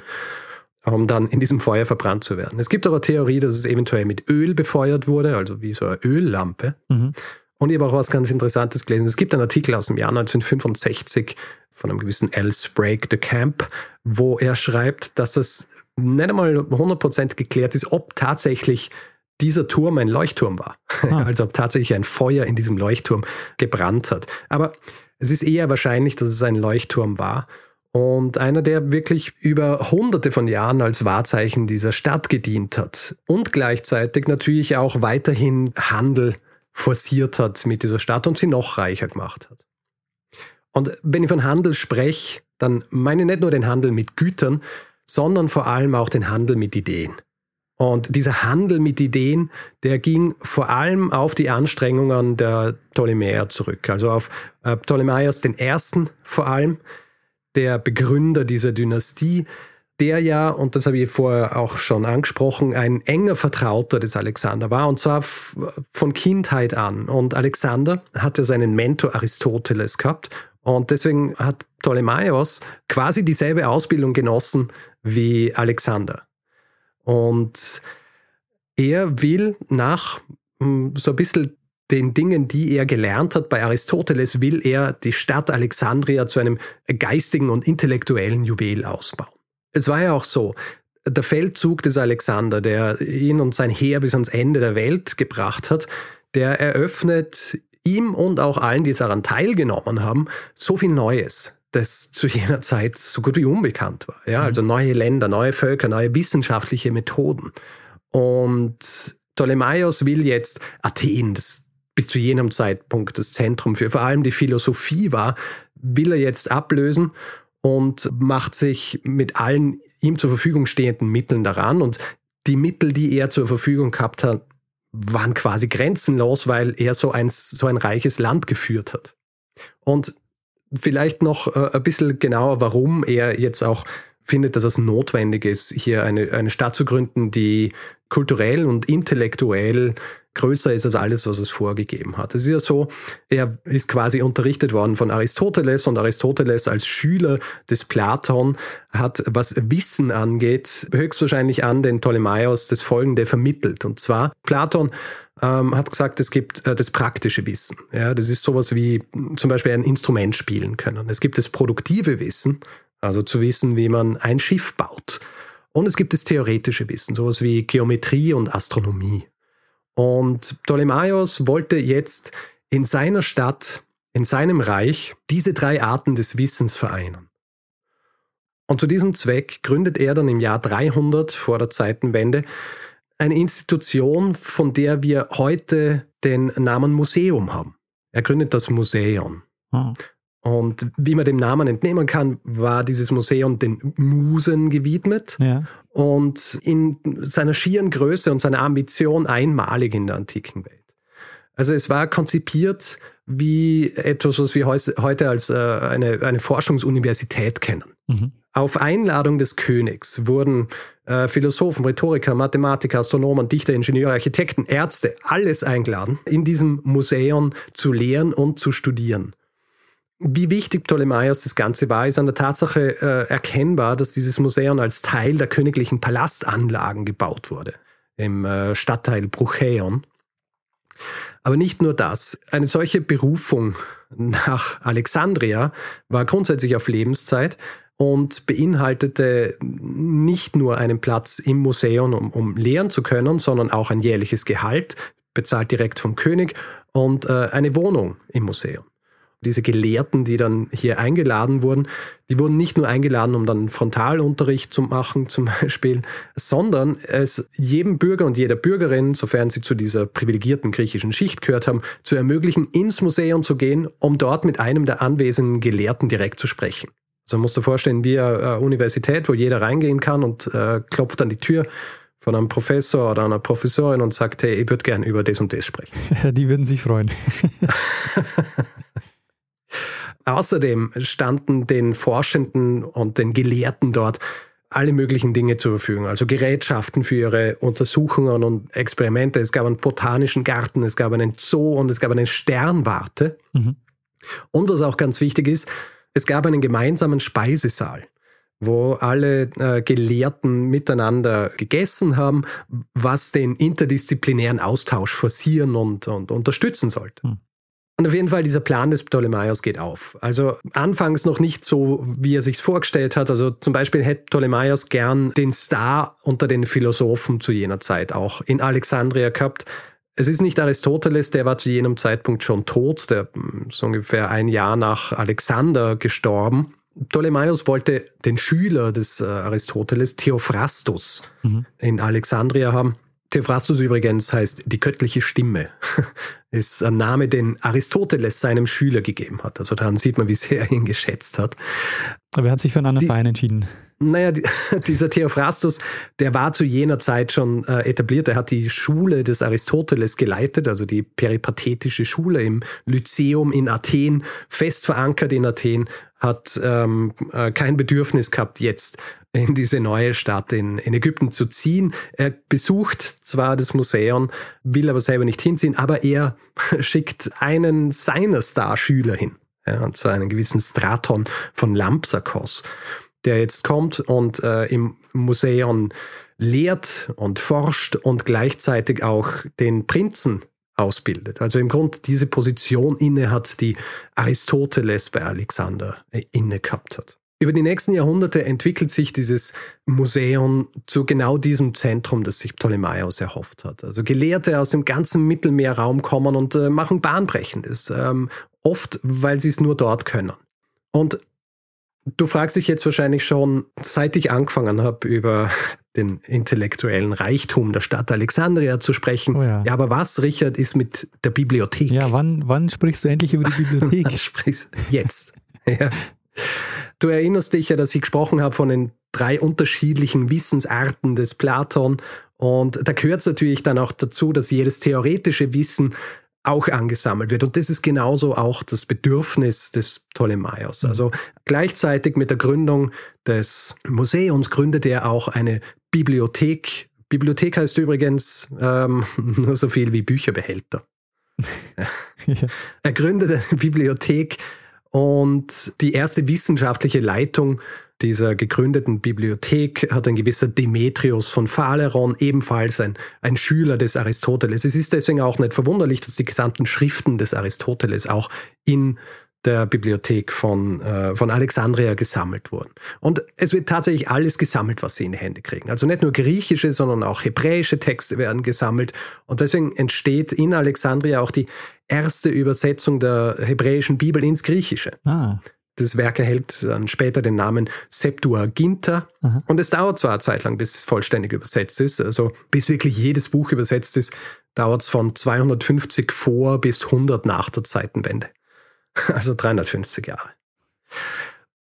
um dann in diesem Feuer verbrannt zu werden. Es gibt aber Theorie, dass es eventuell mit Öl befeuert wurde, also wie so eine Öllampe. Mhm. Und ich habe auch was ganz Interessantes gelesen. Es gibt einen Artikel aus dem Jahr 1965 von einem gewissen L. Sprague de Camp, wo er schreibt, dass es nicht einmal 100% geklärt ist, ob tatsächlich dieser Turm ein Leuchtturm war. Ah. [LAUGHS] Also ob tatsächlich ein Feuer in diesem Leuchtturm gebrannt hat. Aber es ist eher wahrscheinlich, dass es ein Leuchtturm war. Und einer, der wirklich über hunderte von Jahren als Wahrzeichen dieser Stadt gedient hat. Und gleichzeitig natürlich auch weiterhin Handel forciert hat mit dieser Stadt und sie noch reicher gemacht hat. Und wenn ich von Handel spreche, dann meine ich nicht nur den Handel mit Gütern, sondern vor allem auch den Handel mit Ideen. Und dieser Handel mit Ideen, der ging vor allem auf die Anstrengungen der Ptolemäer zurück, also auf äh, Ptolemaios I. vor allem, der Begründer dieser Dynastie, der ja, und das habe ich vorher auch schon angesprochen, ein enger Vertrauter des Alexander war, und zwar von Kindheit an. Und Alexander hatte seinen Mentor Aristoteles gehabt und deswegen hat Ptolemaios quasi dieselbe Ausbildung genossen wie Alexander. Und er will nach hm, so ein bisschen den Dingen, die er gelernt hat bei Aristoteles, will er die Stadt Alexandria zu einem geistigen und intellektuellen Juwel ausbauen. Es war ja auch so, der Feldzug des Alexander, der ihn und sein Heer bis ans Ende der Welt gebracht hat, der eröffnet ihm und auch allen, die daran teilgenommen haben, so viel Neues, das zu jener Zeit so gut wie unbekannt war. Ja, also neue Länder, neue Völker, neue wissenschaftliche Methoden. Und Ptolemaios will jetzt Athen, das bis zu jenem Zeitpunkt das Zentrum für vor allem die Philosophie war, will er jetzt ablösen und macht sich mit allen ihm zur Verfügung stehenden Mitteln daran. Und die Mittel, die er zur Verfügung gehabt hat, waren quasi grenzenlos, weil er so ein, so ein reiches Land geführt hat. Und vielleicht noch äh, ein bisschen genauer, warum er jetzt auch findet, dass es notwendig ist, hier eine, eine Stadt zu gründen, die kulturell und intellektuell größer ist als alles, was es vorgegeben hat. Es ist ja so, er ist quasi unterrichtet worden von Aristoteles und Aristoteles als Schüler des Platon hat, was Wissen angeht, höchstwahrscheinlich an den Ptolemaios das Folgende vermittelt. Und zwar, Platon ähm, hat gesagt, es gibt äh, das praktische Wissen. Ja, das ist sowas wie zum Beispiel ein Instrument spielen können. Es gibt das produktive Wissen, also zu wissen, wie man ein Schiff baut. Und es gibt das theoretische Wissen, sowas wie Geometrie und Astronomie. Und Ptolemaios wollte jetzt in seiner Stadt, in seinem Reich, diese drei Arten des Wissens vereinen. Und zu diesem Zweck gründet er dann im Jahr 300 vor der Zeitenwende eine Institution, von der wir heute den Namen Museum haben. Er gründet das Museum. Oh. Und wie man dem Namen entnehmen kann, war dieses Museum den Musen gewidmet ja. Und in seiner schieren Größe und seiner Ambition einmalig in der antiken Welt. Also es war konzipiert wie etwas, was wir heute als äh, eine, eine Forschungsuniversität kennen. Mhm. Auf Einladung des Königs wurden äh, Philosophen, Rhetoriker, Mathematiker, Astronomen, Dichter, Ingenieure, Architekten, Ärzte, alles eingeladen, in diesem Museum zu lehren und zu studieren. Wie wichtig Ptolemaios das Ganze war, ist an der Tatsache äh, erkennbar, dass dieses Museum als Teil der königlichen Palastanlagen gebaut wurde, im äh, Stadtteil Bruchäon. Aber nicht nur das. Eine solche Berufung nach Alexandria war grundsätzlich auf Lebenszeit und beinhaltete nicht nur einen Platz im Museum, um, um lehren zu können, sondern auch ein jährliches Gehalt, bezahlt direkt vom König und äh, eine Wohnung im Museum diese Gelehrten, die dann hier eingeladen wurden, die wurden nicht nur eingeladen, um dann Frontalunterricht zu machen zum [LAUGHS] Beispiel, sondern es jedem Bürger und jeder Bürgerin, sofern sie zu dieser privilegierten griechischen Schicht gehört haben, zu ermöglichen, ins Museum zu gehen, um dort mit einem der anwesenden Gelehrten direkt zu sprechen. Also man muss sich vorstellen, wie eine Universität, wo jeder reingehen kann und äh, klopft an die Tür von einem Professor oder einer Professorin und sagt, hey, ich würde gerne über das und das sprechen. [LAUGHS] Die würden sich freuen. [LAUGHS] Außerdem standen den Forschenden und den Gelehrten dort alle möglichen Dinge zur Verfügung, also Gerätschaften für ihre Untersuchungen und Experimente. Es gab einen botanischen Garten, es gab einen Zoo und es gab eine Sternwarte. Mhm. Und was auch ganz wichtig ist, es gab einen gemeinsamen Speisesaal, wo alle äh, Gelehrten miteinander gegessen haben, was den interdisziplinären Austausch forcieren und, und unterstützen sollte. Mhm. Und auf jeden Fall, dieser Plan des Ptolemaios geht auf. Also anfangs noch nicht so, wie er sich vorgestellt hat. Also zum Beispiel hätte Ptolemaios gern den Star unter den Philosophen zu jener Zeit auch in Alexandria gehabt. Es ist nicht Aristoteles, der war zu jenem Zeitpunkt schon tot, der hm, ist ungefähr ein Jahr nach Alexander gestorben. Ptolemaios wollte den Schüler des äh, Aristoteles, Theophrastus, mhm. in Alexandria haben. Theophrastus übrigens heißt die göttliche Stimme. [LAUGHS] ist ein Name, den Aristoteles seinem Schüler gegeben hat. Also daran sieht man, wie sehr er ihn geschätzt hat. Aber er hat sich für einen anderen Verein entschieden. Naja, die, [LAUGHS] dieser Theophrastus, der war zu jener Zeit schon äh, etabliert. Er hat die Schule des Aristoteles geleitet, also die peripathetische Schule im Lyzeum in Athen, fest verankert in Athen, hat ähm, äh, kein Bedürfnis gehabt, jetzt in diese neue Stadt in, in Ägypten zu ziehen. Er besucht zwar das Museum, will aber selber nicht hinziehen, aber er [LAUGHS] schickt einen seiner Starschüler hin, ja, und zwar einen gewissen Straton von Lampsakos, der jetzt kommt und äh, im Museum lehrt und forscht und gleichzeitig auch den Prinzen ausbildet. Also im Grunde diese Position inne hat, die Aristoteles bei Alexander inne gehabt hat. Über die nächsten Jahrhunderte entwickelt sich dieses Museum zu genau diesem Zentrum, das sich Ptolemaios erhofft hat. Also Gelehrte aus dem ganzen Mittelmeerraum kommen und äh, machen Bahnbrechendes, ähm, oft weil sie es nur dort können. Und du fragst dich jetzt wahrscheinlich schon, seit ich angefangen habe, über [LAUGHS] den intellektuellen Reichtum der Stadt Alexandria zu sprechen. Oh ja. ja. aber was, Richard, ist mit der Bibliothek? Ja, wann, wann sprichst du endlich über die [LAUGHS] Bibliothek? sprichst jetzt. [LAUGHS] ja. Du erinnerst dich ja, dass ich gesprochen habe von den drei unterschiedlichen Wissensarten des Platon. Und da gehört es natürlich dann auch dazu, dass jedes theoretische Wissen auch angesammelt wird. Und das ist genauso auch das Bedürfnis des Ptolemaios. Mhm. Also gleichzeitig mit der Gründung des Museums gründet er auch eine Bibliothek. Bibliothek heißt übrigens ähm, [LAUGHS] nur so viel wie Bücherbehälter. [LAUGHS] ja. Er gründet eine Bibliothek und die erste wissenschaftliche Leitung dieser gegründeten Bibliothek hat ein gewisser Demetrius von Phaleron, ebenfalls ein, ein Schüler des Aristoteles. Es ist deswegen auch nicht verwunderlich, dass die gesamten Schriften des Aristoteles auch in der Bibliothek von, äh, von Alexandria gesammelt wurden. Und es wird tatsächlich alles gesammelt, was sie in die Hände kriegen. Also nicht nur griechische, sondern auch hebräische Texte werden gesammelt. Und deswegen entsteht in Alexandria auch die erste Übersetzung der hebräischen Bibel ins Griechische. Ah. Das Werk erhält dann später den Namen Septuaginta. Aha. Und es dauert zwar eine Zeit lang, bis es vollständig übersetzt ist. Also bis wirklich jedes Buch übersetzt ist, dauert es von 250 vor bis 100 nach der Zeitenwende. [LAUGHS] also 350 Jahre.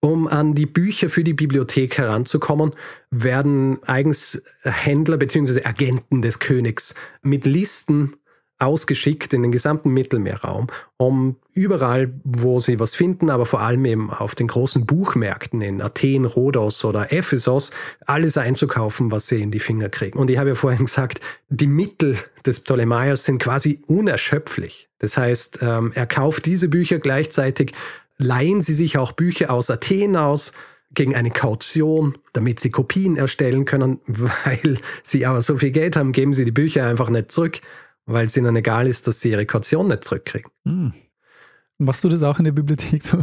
Um an die Bücher für die Bibliothek heranzukommen, werden eigens Händler bzw. Agenten des Königs mit Listen ausgeschickt in den gesamten Mittelmeerraum, um überall, wo sie was finden, aber vor allem eben auf den großen Buchmärkten in Athen, Rhodos oder Ephesos, alles einzukaufen, was sie in die Finger kriegen. Und ich habe ja vorhin gesagt, die Mittel des Ptolemaios sind quasi unerschöpflich. Das heißt, ähm, er kauft diese Bücher gleichzeitig, leihen sie sich auch Bücher aus Athen aus, gegen eine Kaution, damit sie Kopien erstellen können, [LAUGHS] weil sie aber so viel Geld haben, geben sie die Bücher einfach nicht zurück weil es ihnen egal ist, dass sie ihre Kaution nicht zurückkriegen. Hm. Machst du das auch in der Bibliothek so?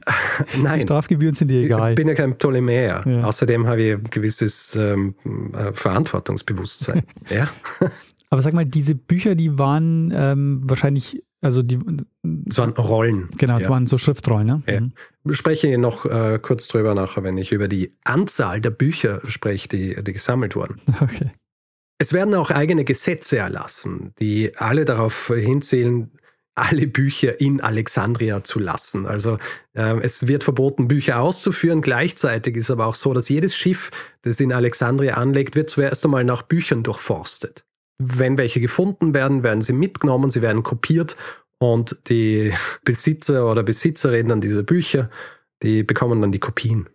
[LAUGHS] Nein. Die Strafgebühren sind dir egal. Ich bin ja kein Ptolemäer. Ja. Außerdem habe ich ein gewisses ähm, äh, Verantwortungsbewusstsein. [LAUGHS] ja. Aber sag mal, diese Bücher, die waren ähm, wahrscheinlich, also die. Es waren Rollen. Genau, es ja. waren so Schriftrollen, ne? Ja. Mhm. Ich spreche noch äh, kurz drüber nachher, wenn ich über die Anzahl der Bücher spreche, die, die gesammelt wurden. [LAUGHS] Okay. Es werden auch eigene Gesetze erlassen, die alle darauf hinzählen, alle Bücher in Alexandria zu lassen. Also äh, es wird verboten, Bücher auszuführen. Gleichzeitig ist aber auch so, dass jedes Schiff, das in Alexandria anlegt, wird zuerst einmal nach Büchern durchforstet. Wenn welche gefunden werden, werden sie mitgenommen, sie werden kopiert und die [LAUGHS] Besitzer oder Besitzerinnen dieser Bücher, die bekommen dann die Kopien.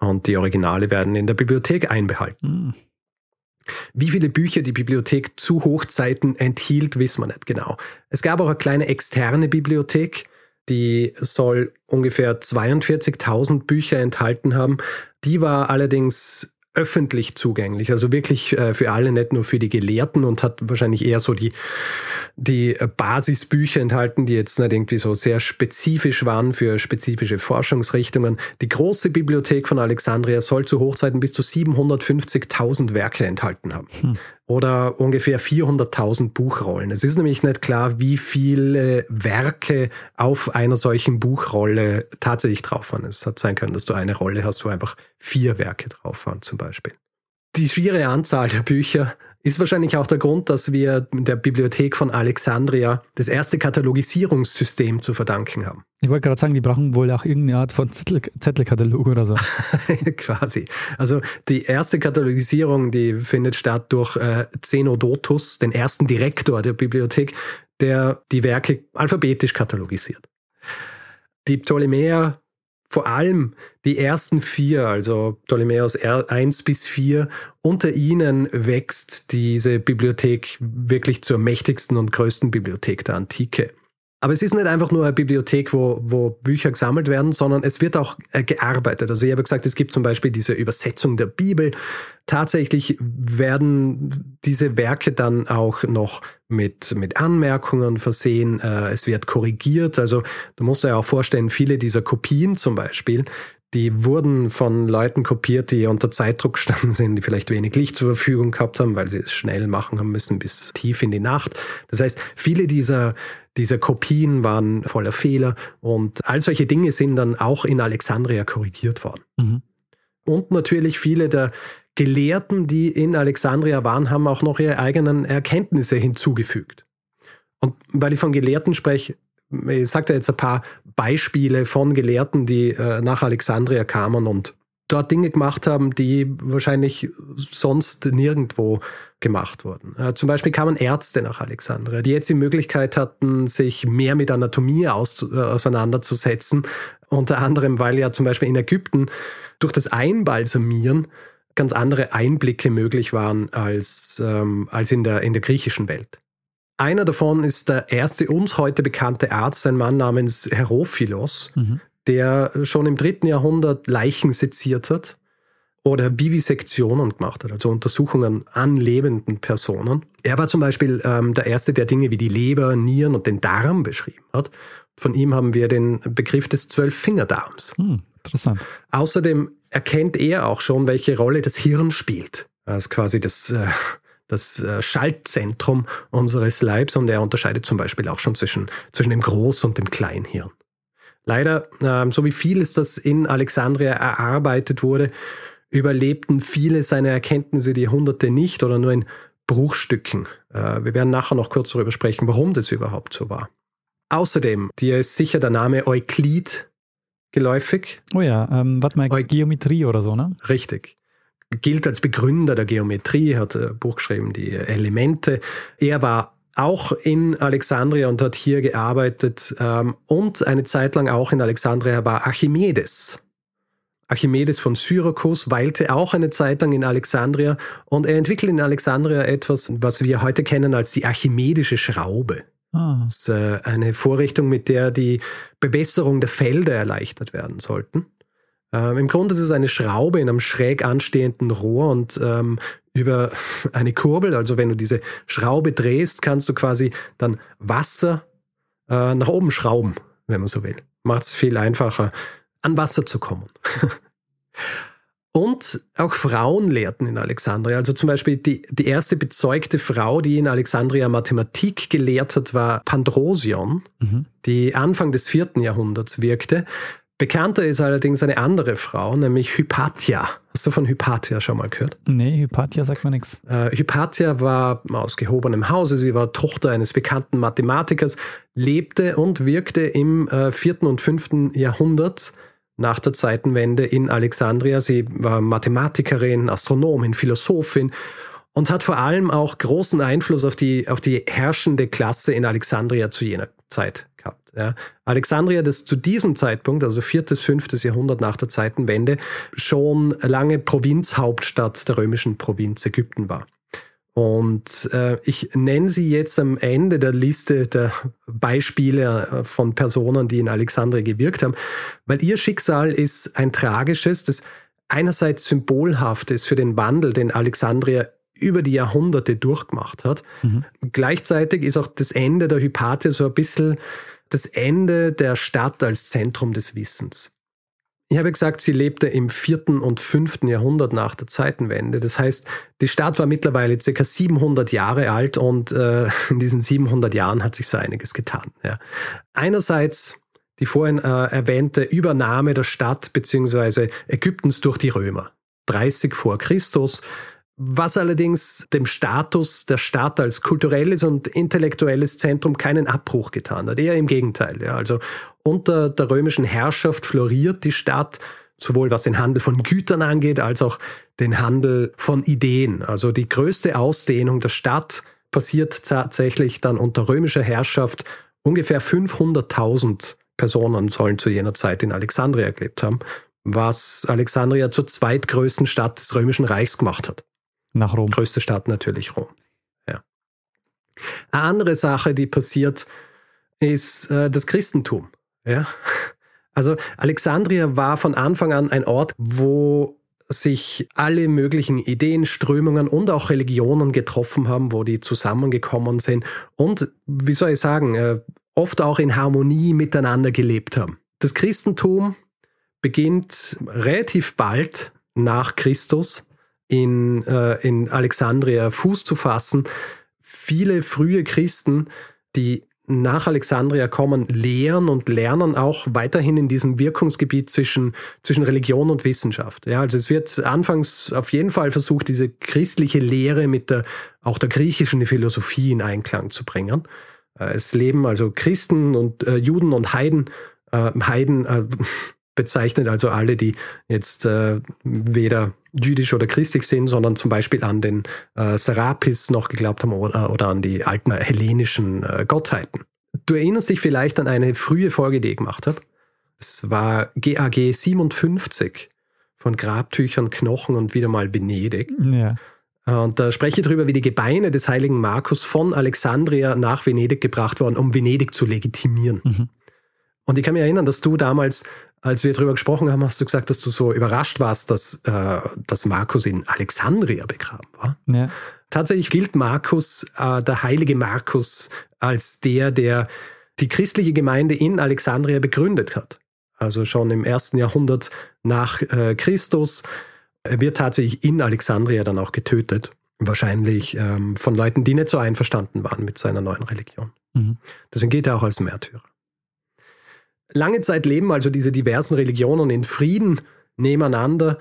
Und die Originale werden in der Bibliothek einbehalten. Mhm. Wie viele Bücher die Bibliothek zu Hochzeiten enthielt, wissen wir nicht genau. Es gab auch eine kleine externe Bibliothek, die soll ungefähr 42.000 Bücher enthalten haben. Die war allerdings öffentlich zugänglich, also wirklich äh, für alle, nicht nur für die Gelehrten und hat wahrscheinlich eher so die, die Basisbücher enthalten, die jetzt nicht irgendwie so sehr spezifisch waren für spezifische Forschungsrichtungen. Die große Bibliothek von Alexandria soll zu Hochzeiten bis zu 750.000 Werke enthalten haben. Hm oder ungefähr 400.000 Buchrollen. Es ist nämlich nicht klar, wie viele Werke auf einer solchen Buchrolle tatsächlich drauf waren. Es hat sein können, dass du eine Rolle hast, wo einfach vier Werke drauf waren zum Beispiel. Die schiere Anzahl der Bücher ist wahrscheinlich auch der Grund, dass wir in der Bibliothek von Alexandria das erste Katalogisierungssystem zu verdanken haben. Ich wollte gerade sagen, die brauchen wohl auch irgendeine Art von Zettel, Zettelkatalog oder so. [LAUGHS] Quasi. Also die erste Katalogisierung, die findet statt durch äh, Zenodotus, den ersten Direktor der Bibliothek, der die Werke alphabetisch katalogisiert. Die Ptolemäer vor allem die ersten vier, also Ptolemäus 1 bis 4, unter ihnen wächst diese Bibliothek wirklich zur mächtigsten und größten Bibliothek der Antike. Aber es ist nicht einfach nur eine Bibliothek, wo, wo Bücher gesammelt werden, sondern es wird auch äh, gearbeitet. Also ich habe gesagt, es gibt zum Beispiel diese Übersetzung der Bibel. Tatsächlich werden diese Werke dann auch noch mit, mit Anmerkungen versehen. Äh, es wird korrigiert. Also du musst dir auch vorstellen, viele dieser Kopien zum Beispiel, die wurden von Leuten kopiert, die unter Zeitdruck standen sind, die vielleicht wenig Licht zur Verfügung gehabt haben, weil sie es schnell machen haben müssen bis tief in die Nacht. Das heißt, viele dieser, dieser Kopien waren voller Fehler und all solche Dinge sind dann auch in Alexandria korrigiert worden. Mhm. Und natürlich viele der Gelehrten, die in Alexandria waren, haben auch noch ihre eigenen Erkenntnisse hinzugefügt. Und weil ich von Gelehrten spreche, ich sagte jetzt ein paar Beispiele von Gelehrten, die äh, nach Alexandria kamen und dort Dinge gemacht haben, die wahrscheinlich sonst nirgendwo gemacht wurden. Äh, zum Beispiel kamen Ärzte nach Alexandria, die jetzt die Möglichkeit hatten, sich mehr mit Anatomie äh, auseinanderzusetzen. Unter anderem, weil ja zum Beispiel in Ägypten durch das Einbalsamieren ganz andere Einblicke möglich waren als, ähm, als in, der, in der griechischen Welt. Einer davon ist der erste uns heute bekannte Arzt, ein Mann namens Herophilos, mhm. der schon im dritten Jahrhundert Leichen seziert hat oder Vivisektionen gemacht hat, also Untersuchungen an lebenden Personen. Er war zum Beispiel ähm, der Erste, der Dinge wie die Leber, Nieren und den Darm beschrieben hat. Von ihm haben wir den Begriff des Zwölffingerdarms. Hm, interessant. Außerdem erkennt er auch schon, welche Rolle das Hirn spielt. Das ist quasi das äh, das äh, Schaltzentrum unseres Leibs und er unterscheidet zum Beispiel auch schon zwischen, zwischen dem Groß- und dem Kleinhirn. Leider, ähm, so wie vieles, das in Alexandria erarbeitet wurde, überlebten viele seiner Erkenntnisse die Jahrhunderte nicht oder nur in Bruchstücken. Äh, wir werden nachher noch kurz darüber sprechen, warum das überhaupt so war. Außerdem, dir ist sicher der Name Euklid geläufig. Oh ja, ähm, warte mal, Geometrie oder so, ne? Richtig gilt als Begründer der Geometrie, hat ein Buch geschrieben, die Elemente. Er war auch in Alexandria und hat hier gearbeitet ähm, und eine Zeit lang auch in Alexandria war Archimedes. Archimedes von Syrakus weilte auch eine Zeit lang in Alexandria und er entwickelt in Alexandria etwas, was wir heute kennen als die archimedische Schraube. Ah. Das ist äh, eine Vorrichtung, mit der die Bewässerung der Felder erleichtert werden sollten. Ähm, Im Grunde ist es eine Schraube in einem schräg anstehenden Rohr und ähm, über [LAUGHS] eine Kurbel, also wenn du diese Schraube drehst, kannst du quasi dann Wasser äh, nach oben schrauben, wenn man so will. Macht es viel einfacher, an Wasser zu kommen. [LAUGHS] Und auch Frauen lehrten in Alexandria. Also zum Beispiel die, die erste bezeugte Frau, die in Alexandria Mathematik gelehrt hat, war Pandrosion, mhm. die Anfang des vierten Jahrhunderts wirkte. Bekannter ist allerdings eine andere Frau, nämlich Hypatia. Hast du von Hypatia schon mal gehört? Nee, Hypatia sagt mir nichts. Äh, Hypatia war aus gehobenem Hause. Sie war Tochter eines bekannten Mathematikers, lebte und wirkte im äh, vierten und fünften Jahrhundert nach der Zeitenwende in Alexandria. Sie war Mathematikerin, Astronomin, Philosophin und hat vor allem auch großen Einfluss auf die, auf die herrschende Klasse in Alexandria zu jener Zeit. Ja. Alexandria, das zu diesem Zeitpunkt, also viertes, fünftes Jahrhundert nach der Zeitenwende, schon lange Provinzhauptstadt der römischen Provinz Ägypten war. Und äh, ich nenne sie jetzt am Ende der Liste der Beispiele äh, von Personen, die in Alexandria gewirkt haben, weil ihr Schicksal ist ein tragisches, das einerseits symbolhaft ist für den Wandel, den Alexandria über die Jahrhunderte durchgemacht hat. Mhm. Gleichzeitig ist auch das Ende der Hypatia so ein bisschen das Ende der Stadt als Zentrum des Wissens. Ich habe gesagt, sie lebte im vierten und fünften Jahrhundert nach der Zeitenwende. Das heißt, die Stadt war mittlerweile ca. 700 Jahre alt und äh, in diesen 700 Jahren hat sich so einiges getan. Ja. Einerseits die vorhin äh, erwähnte Übernahme der Stadt bzw. Ägyptens durch die Römer. 30 vor Christus was allerdings dem Status der Stadt als kulturelles und intellektuelles Zentrum keinen Abbruch getan hat. Eher im Gegenteil. Ja. Also unter der römischen Herrschaft floriert die Stadt, sowohl was den Handel von Gütern angeht, als auch den Handel von Ideen. Also die größte Ausdehnung der Stadt passiert tatsächlich dann unter römischer Herrschaft. Ungefähr 500.000 Personen sollen zu jener Zeit in Alexandria gelebt haben, was Alexandria zur zweitgrößten Stadt des Römischen Reichs gemacht hat. Nach Rom. Größte Stadt natürlich Rom. Ja. Eine andere Sache, die passiert ist äh, das Christentum. Ja? Also Alexandria war von Anfang an ein Ort, wo sich alle möglichen Ideen, Strömungen und auch Religionen getroffen haben, wo die zusammengekommen sind und, wie soll ich sagen, äh, oft auch in Harmonie miteinander gelebt haben. Das Christentum beginnt relativ bald nach Christus in, äh, in Alexandria Fuß zu fassen. Viele frühe Christen, die nach Alexandria kommen, lehren und lernen auch weiterhin in diesem Wirkungsgebiet zwischen, zwischen Religion und Wissenschaft. Ja, also es wird anfangs auf jeden Fall versucht, diese christliche Lehre mit der, auch der griechischen Philosophie in Einklang zu bringen. Äh, es leben also Christen und äh, Juden und Heiden, äh, Heiden äh, [LAUGHS] bezeichnet also alle, die jetzt äh, weder jüdisch oder christlich sind, sondern zum Beispiel an den äh, Serapis noch geglaubt haben oder, oder an die alten hellenischen äh, Gottheiten. Du erinnerst dich vielleicht an eine frühe Folge, die ich gemacht habe. Es war GAG 57 von Grabtüchern, Knochen und wieder mal Venedig. Ja. Und da spreche ich darüber, wie die Gebeine des heiligen Markus von Alexandria nach Venedig gebracht wurden, um Venedig zu legitimieren. Mhm. Und ich kann mich erinnern, dass du damals als wir darüber gesprochen haben, hast du gesagt, dass du so überrascht warst, dass, äh, dass Markus in Alexandria begraben war. Ja. Tatsächlich gilt Markus, äh, der heilige Markus, als der, der die christliche Gemeinde in Alexandria begründet hat. Also schon im ersten Jahrhundert nach äh, Christus. Er wird tatsächlich in Alexandria dann auch getötet. Wahrscheinlich ähm, von Leuten, die nicht so einverstanden waren mit seiner neuen Religion. Mhm. Deswegen geht er auch als Märtyrer lange Zeit leben also diese diversen Religionen in Frieden nebeneinander.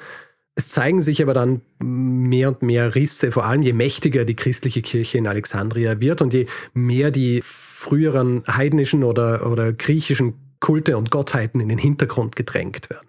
Es zeigen sich aber dann mehr und mehr Risse, vor allem je mächtiger die christliche Kirche in Alexandria wird und je mehr die früheren heidnischen oder, oder griechischen Kulte und Gottheiten in den Hintergrund gedrängt werden.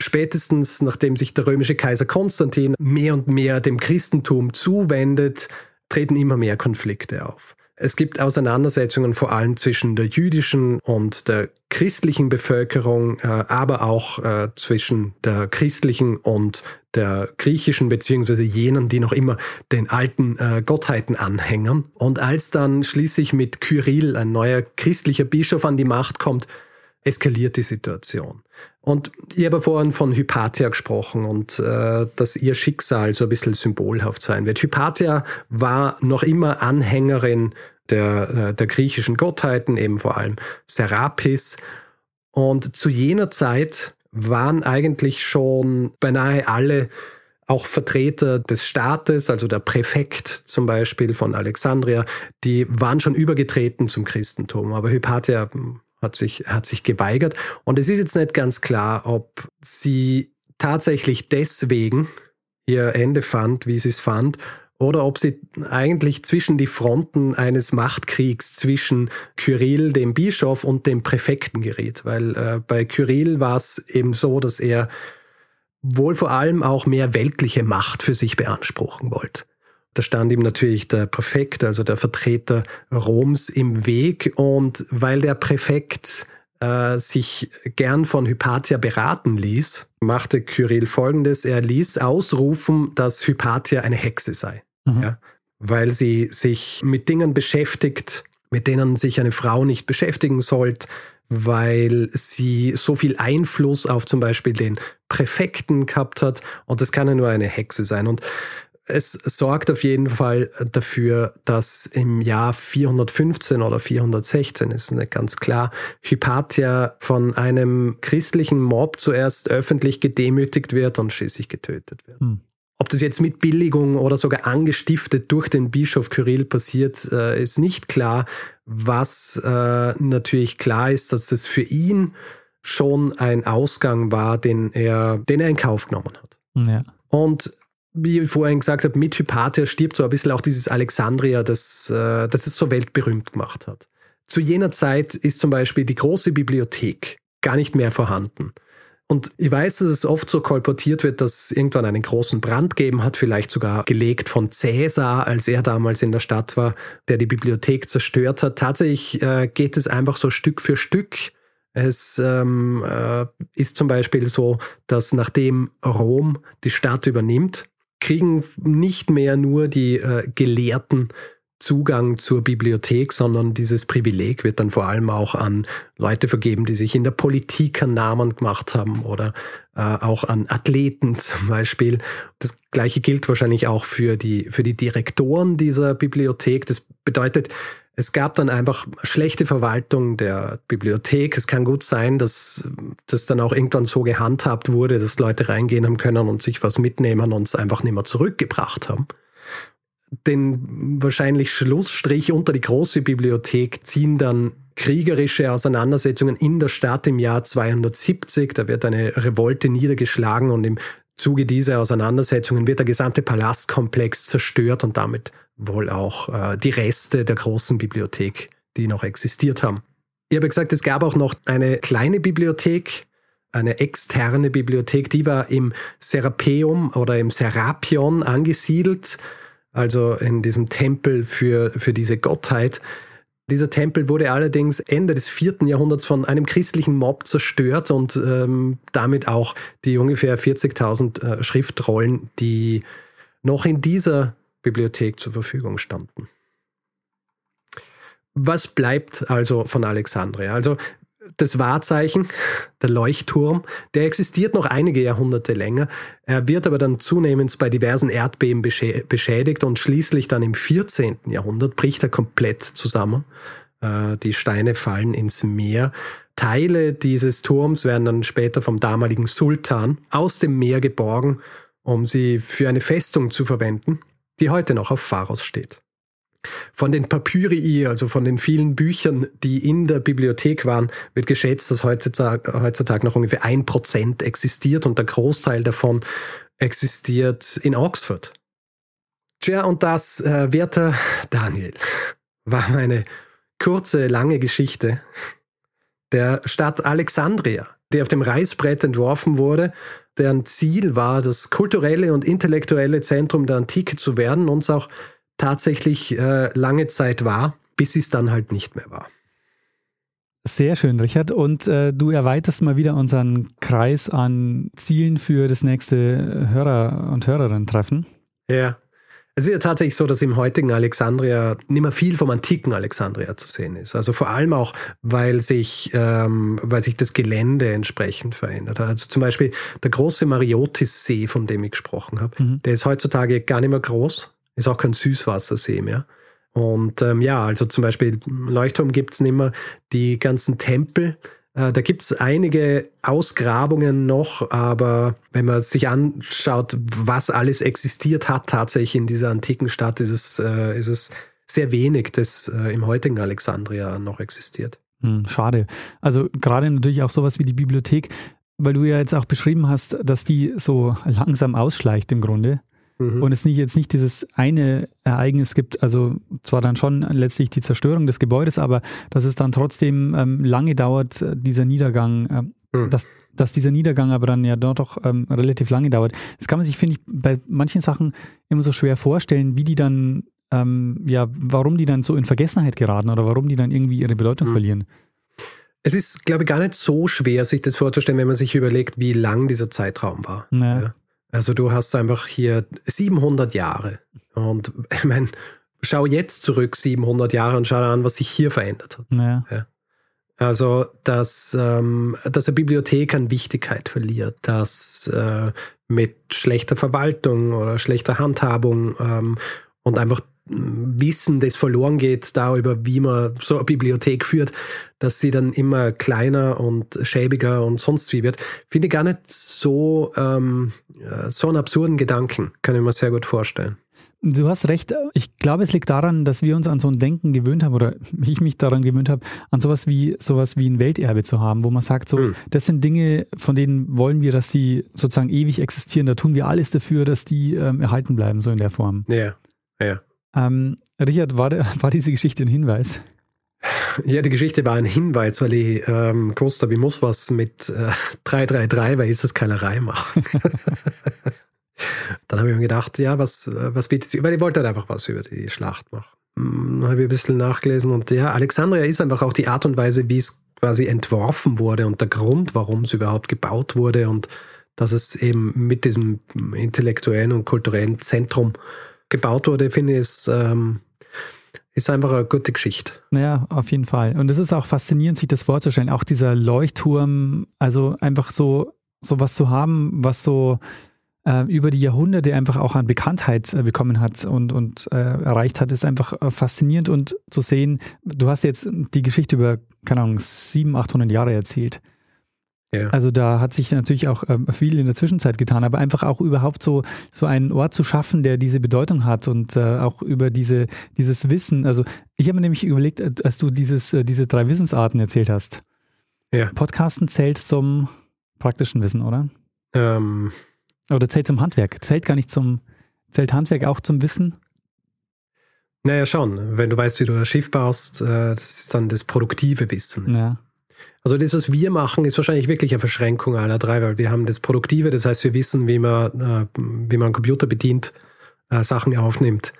Spätestens nachdem sich der römische Kaiser Konstantin mehr und mehr dem Christentum zuwendet, treten immer mehr Konflikte auf. Es gibt Auseinandersetzungen vor allem zwischen der jüdischen und der christlichen Bevölkerung, äh, aber auch äh, zwischen der christlichen und der griechischen, beziehungsweise jenen, die noch immer den alten äh, Gottheiten anhängern. Und als dann schließlich mit Kyrill ein neuer christlicher Bischof an die Macht kommt, eskaliert die Situation. Und ich habe vorhin von Hypatia gesprochen und äh, dass ihr Schicksal so ein bisschen symbolhaft sein wird. Hypatia war noch immer Anhängerin der, äh, der griechischen Gottheiten, eben vor allem Serapis. Und zu jener Zeit waren eigentlich schon beinahe alle auch Vertreter des Staates, also der Präfekt zum Beispiel von Alexandria, die waren schon übergetreten zum Christentum. Aber Hypatia hat sich, hat sich geweigert. Und es ist jetzt nicht ganz klar, ob sie tatsächlich deswegen ihr Ende fand, wie sie es fand, oder ob sie eigentlich zwischen die Fronten eines Machtkriegs zwischen Kyrill, dem Bischof, und dem Präfekten gerät. Weil äh, bei Kyrill war es eben so, dass er wohl vor allem auch mehr weltliche Macht für sich beanspruchen wollte. Da stand ihm natürlich der Präfekt, also der Vertreter Roms im Weg. Und weil der Präfekt äh, sich gern von Hypatia beraten ließ, machte Kyrill folgendes. Er ließ ausrufen, dass Hypatia eine Hexe sei mhm. ja, weil sie sich mit Dingen beschäftigt, mit denen sich eine Frau nicht beschäftigen sollte, weil sie so viel Einfluss auf zum Beispiel den Präfekten gehabt hat und das kann ja nur eine Hexe sein. Und es sorgt auf jeden Fall dafür, dass im Jahr 415 oder 416, ist nicht ganz klar, Hypatia von einem christlichen Mob zuerst öffentlich gedemütigt wird und schließlich getötet wird. Hm. Ob das jetzt mit Billigung oder sogar angestiftet durch den Bischof Kyrill passiert, äh, ist nicht klar. Was äh, natürlich klar ist, dass es für ihn schon ein Ausgang war, den er, den er in Kauf genommen hat. Ja. Und wie ich vorhin gesagt habe, mit Hypatia stirbt so ein bisschen auch dieses Alexandria, das, äh, das es so weltberühmt gemacht hat. Zu jener Zeit ist zum Beispiel die große Bibliothek gar nicht mehr vorhanden. Und ich weiß, dass es oft so kolportiert wird, dass es irgendwann einen großen Brand gegeben hat, vielleicht sogar gelegt von Cäsar, als er damals in der Stadt war, der die Bibliothek zerstört hat. Tatsächlich äh, geht es einfach so Stück für Stück. Es ähm, äh, ist zum Beispiel so, dass nachdem Rom die Stadt übernimmt, kriegen nicht mehr nur die äh, Gelehrten Zugang zur Bibliothek, sondern dieses Privileg wird dann vor allem auch an Leute vergeben, die sich in der Politik einen Namen gemacht haben oder äh, auch an Athleten [LAUGHS] zum Beispiel. Das gleiche gilt wahrscheinlich auch für die, für die Direktoren dieser Bibliothek. Das bedeutet, es gab dann einfach schlechte Verwaltung der Bibliothek. Es kann gut sein, dass das dann auch irgendwann so gehandhabt wurde, dass Leute reingehen haben können und sich was mitnehmen und es einfach nicht mehr zurückgebracht haben. Den wahrscheinlich Schlussstrich unter die große Bibliothek ziehen dann kriegerische Auseinandersetzungen in der Stadt im Jahr 270. Da wird eine Revolte niedergeschlagen und im Zuge dieser Auseinandersetzungen wird der gesamte Palastkomplex zerstört und damit wohl auch äh, die Reste der großen Bibliothek, die noch existiert haben. Ich habe gesagt, es gab auch noch eine kleine Bibliothek, eine externe Bibliothek, die war im Serapeum oder im Serapion angesiedelt, also in diesem Tempel für, für diese Gottheit. Dieser Tempel wurde allerdings Ende des vierten Jahrhunderts von einem christlichen Mob zerstört und ähm, damit auch die ungefähr 40.000 äh, Schriftrollen, die noch in dieser Bibliothek zur Verfügung standen. Was bleibt also von Alexandria? Also das Wahrzeichen, der Leuchtturm, der existiert noch einige Jahrhunderte länger. Er wird aber dann zunehmend bei diversen Erdbeben beschädigt und schließlich dann im 14. Jahrhundert bricht er komplett zusammen. Äh, die Steine fallen ins Meer. Teile dieses Turms werden dann später vom damaligen Sultan aus dem Meer geborgen, um sie für eine Festung zu verwenden die heute noch auf Pharos steht. Von den Papyrii, also von den vielen Büchern, die in der Bibliothek waren, wird geschätzt, dass heutzutage, heutzutage noch ungefähr ein Prozent existiert und der Großteil davon existiert in Oxford. Tja, und das, äh, werter Daniel, [LAUGHS] war meine kurze, lange Geschichte der Stadt Alexandria, die auf dem Reißbrett entworfen wurde deren Ziel war, das kulturelle und intellektuelle Zentrum der Antike zu werden und auch tatsächlich äh, lange Zeit war, bis es dann halt nicht mehr war. Sehr schön, Richard. Und äh, du erweiterst mal wieder unseren Kreis an Zielen für das nächste Hörer- und Hörerinnen-Treffen. Ja. Es ist ja tatsächlich so, dass im heutigen Alexandria nicht mehr viel vom antiken Alexandria zu sehen ist. Also vor allem auch, weil sich, ähm, weil sich das Gelände entsprechend verändert hat. Also zum Beispiel der große Mariotis-See, von dem ich gesprochen habe, mhm. der ist heutzutage gar nicht mehr groß, ist auch kein Süßwassersee mehr. Und ähm, ja, also zum Beispiel Leuchtturm gibt es nicht mehr. Die ganzen Tempel, äh, da gibt es einige Ausgrabungen noch, aber wenn man sich anschaut, was alles existiert hat tatsächlich in dieser antiken Stadt, ist es, äh, ist es sehr wenig, das äh, im heutigen Alexandria noch existiert. Hm, schade. Also gerade natürlich auch sowas wie die Bibliothek, weil du ja jetzt auch beschrieben hast, dass die so langsam ausschleicht im Grunde. Mhm. Und es nicht jetzt nicht dieses eine Ereignis gibt, also zwar dann schon letztlich die Zerstörung des Gebäudes, aber dass es dann trotzdem ähm, lange dauert, äh, dieser Niedergang, äh, mhm. dass, dass dieser Niedergang aber dann ja dort doch ähm, relativ lange dauert. Das kann man sich, finde ich, bei manchen Sachen immer so schwer vorstellen, wie die dann, ähm, ja, warum die dann so in Vergessenheit geraten oder warum die dann irgendwie ihre Bedeutung mhm. verlieren. Es ist, glaube ich, gar nicht so schwer, sich das vorzustellen, wenn man sich überlegt, wie lang dieser Zeitraum war. Ja. Ja. Also du hast einfach hier 700 Jahre. Und [LAUGHS] ich meine, schau jetzt zurück 700 Jahre und schau an, was sich hier verändert hat. Ja. Ja. Also, dass, ähm, dass eine Bibliothek an Wichtigkeit verliert, dass äh, mit schlechter Verwaltung oder schlechter Handhabung ähm, und einfach Wissen, das verloren geht darüber, wie man so eine Bibliothek führt, dass sie dann immer kleiner und schäbiger und sonst wie wird, finde ich gar nicht so, ähm, äh, so einen absurden Gedanken. Kann ich mir sehr gut vorstellen. Du hast recht. Ich glaube, es liegt daran, dass wir uns an so ein Denken gewöhnt haben oder [LAUGHS] ich mich daran gewöhnt habe, an sowas wie sowas wie ein Welterbe zu haben, wo man sagt, so, hm. das sind Dinge, von denen wollen wir, dass sie sozusagen ewig existieren. Da tun wir alles dafür, dass die ähm, erhalten bleiben, so in der Form. Ja, ja. Ähm, Richard, war, [LAUGHS] war diese Geschichte ein Hinweis? Ja, die Geschichte war ein Hinweis, weil ich ähm, gewusst habe, ich muss was mit äh, 333, weil ich das Keilerei machen. [LAUGHS] Dann habe ich mir gedacht, ja, was, was bietet sie? Weil ich wollte halt einfach was über die Schlacht machen. Hm, dann habe ich ein bisschen nachgelesen und ja, Alexandria ist einfach auch die Art und Weise, wie es quasi entworfen wurde und der Grund, warum es überhaupt gebaut wurde und dass es eben mit diesem intellektuellen und kulturellen Zentrum gebaut wurde, finde ich, ist, ähm, ist einfach eine gute Geschichte. Naja, auf jeden Fall. Und es ist auch faszinierend, sich das vorzustellen. Auch dieser Leuchtturm, also einfach so, so was zu haben, was so äh, über die Jahrhunderte einfach auch an Bekanntheit äh, bekommen hat und, und äh, erreicht hat, ist einfach äh, faszinierend und zu sehen, du hast jetzt die Geschichte über, keine Ahnung, 700, 800 Jahre erzählt. Ja. Also da hat sich natürlich auch ähm, viel in der Zwischenzeit getan, aber einfach auch überhaupt so, so einen Ort zu schaffen, der diese Bedeutung hat und äh, auch über diese, dieses Wissen. Also ich habe mir nämlich überlegt, äh, als du dieses, äh, diese drei Wissensarten erzählt hast. Ja. Podcasten zählt zum praktischen Wissen, oder? Ähm. Oder zählt zum Handwerk? Zählt gar nicht zum, zählt Handwerk auch zum Wissen? Naja, schon. Wenn du weißt, wie du ein Schiff baust, äh, das ist dann das produktive Wissen. Ja. Also das, was wir machen, ist wahrscheinlich wirklich eine Verschränkung aller drei, weil wir haben das Produktive, das heißt, wir wissen, wie man, äh, wie man einen Computer bedient, äh, Sachen aufnimmt.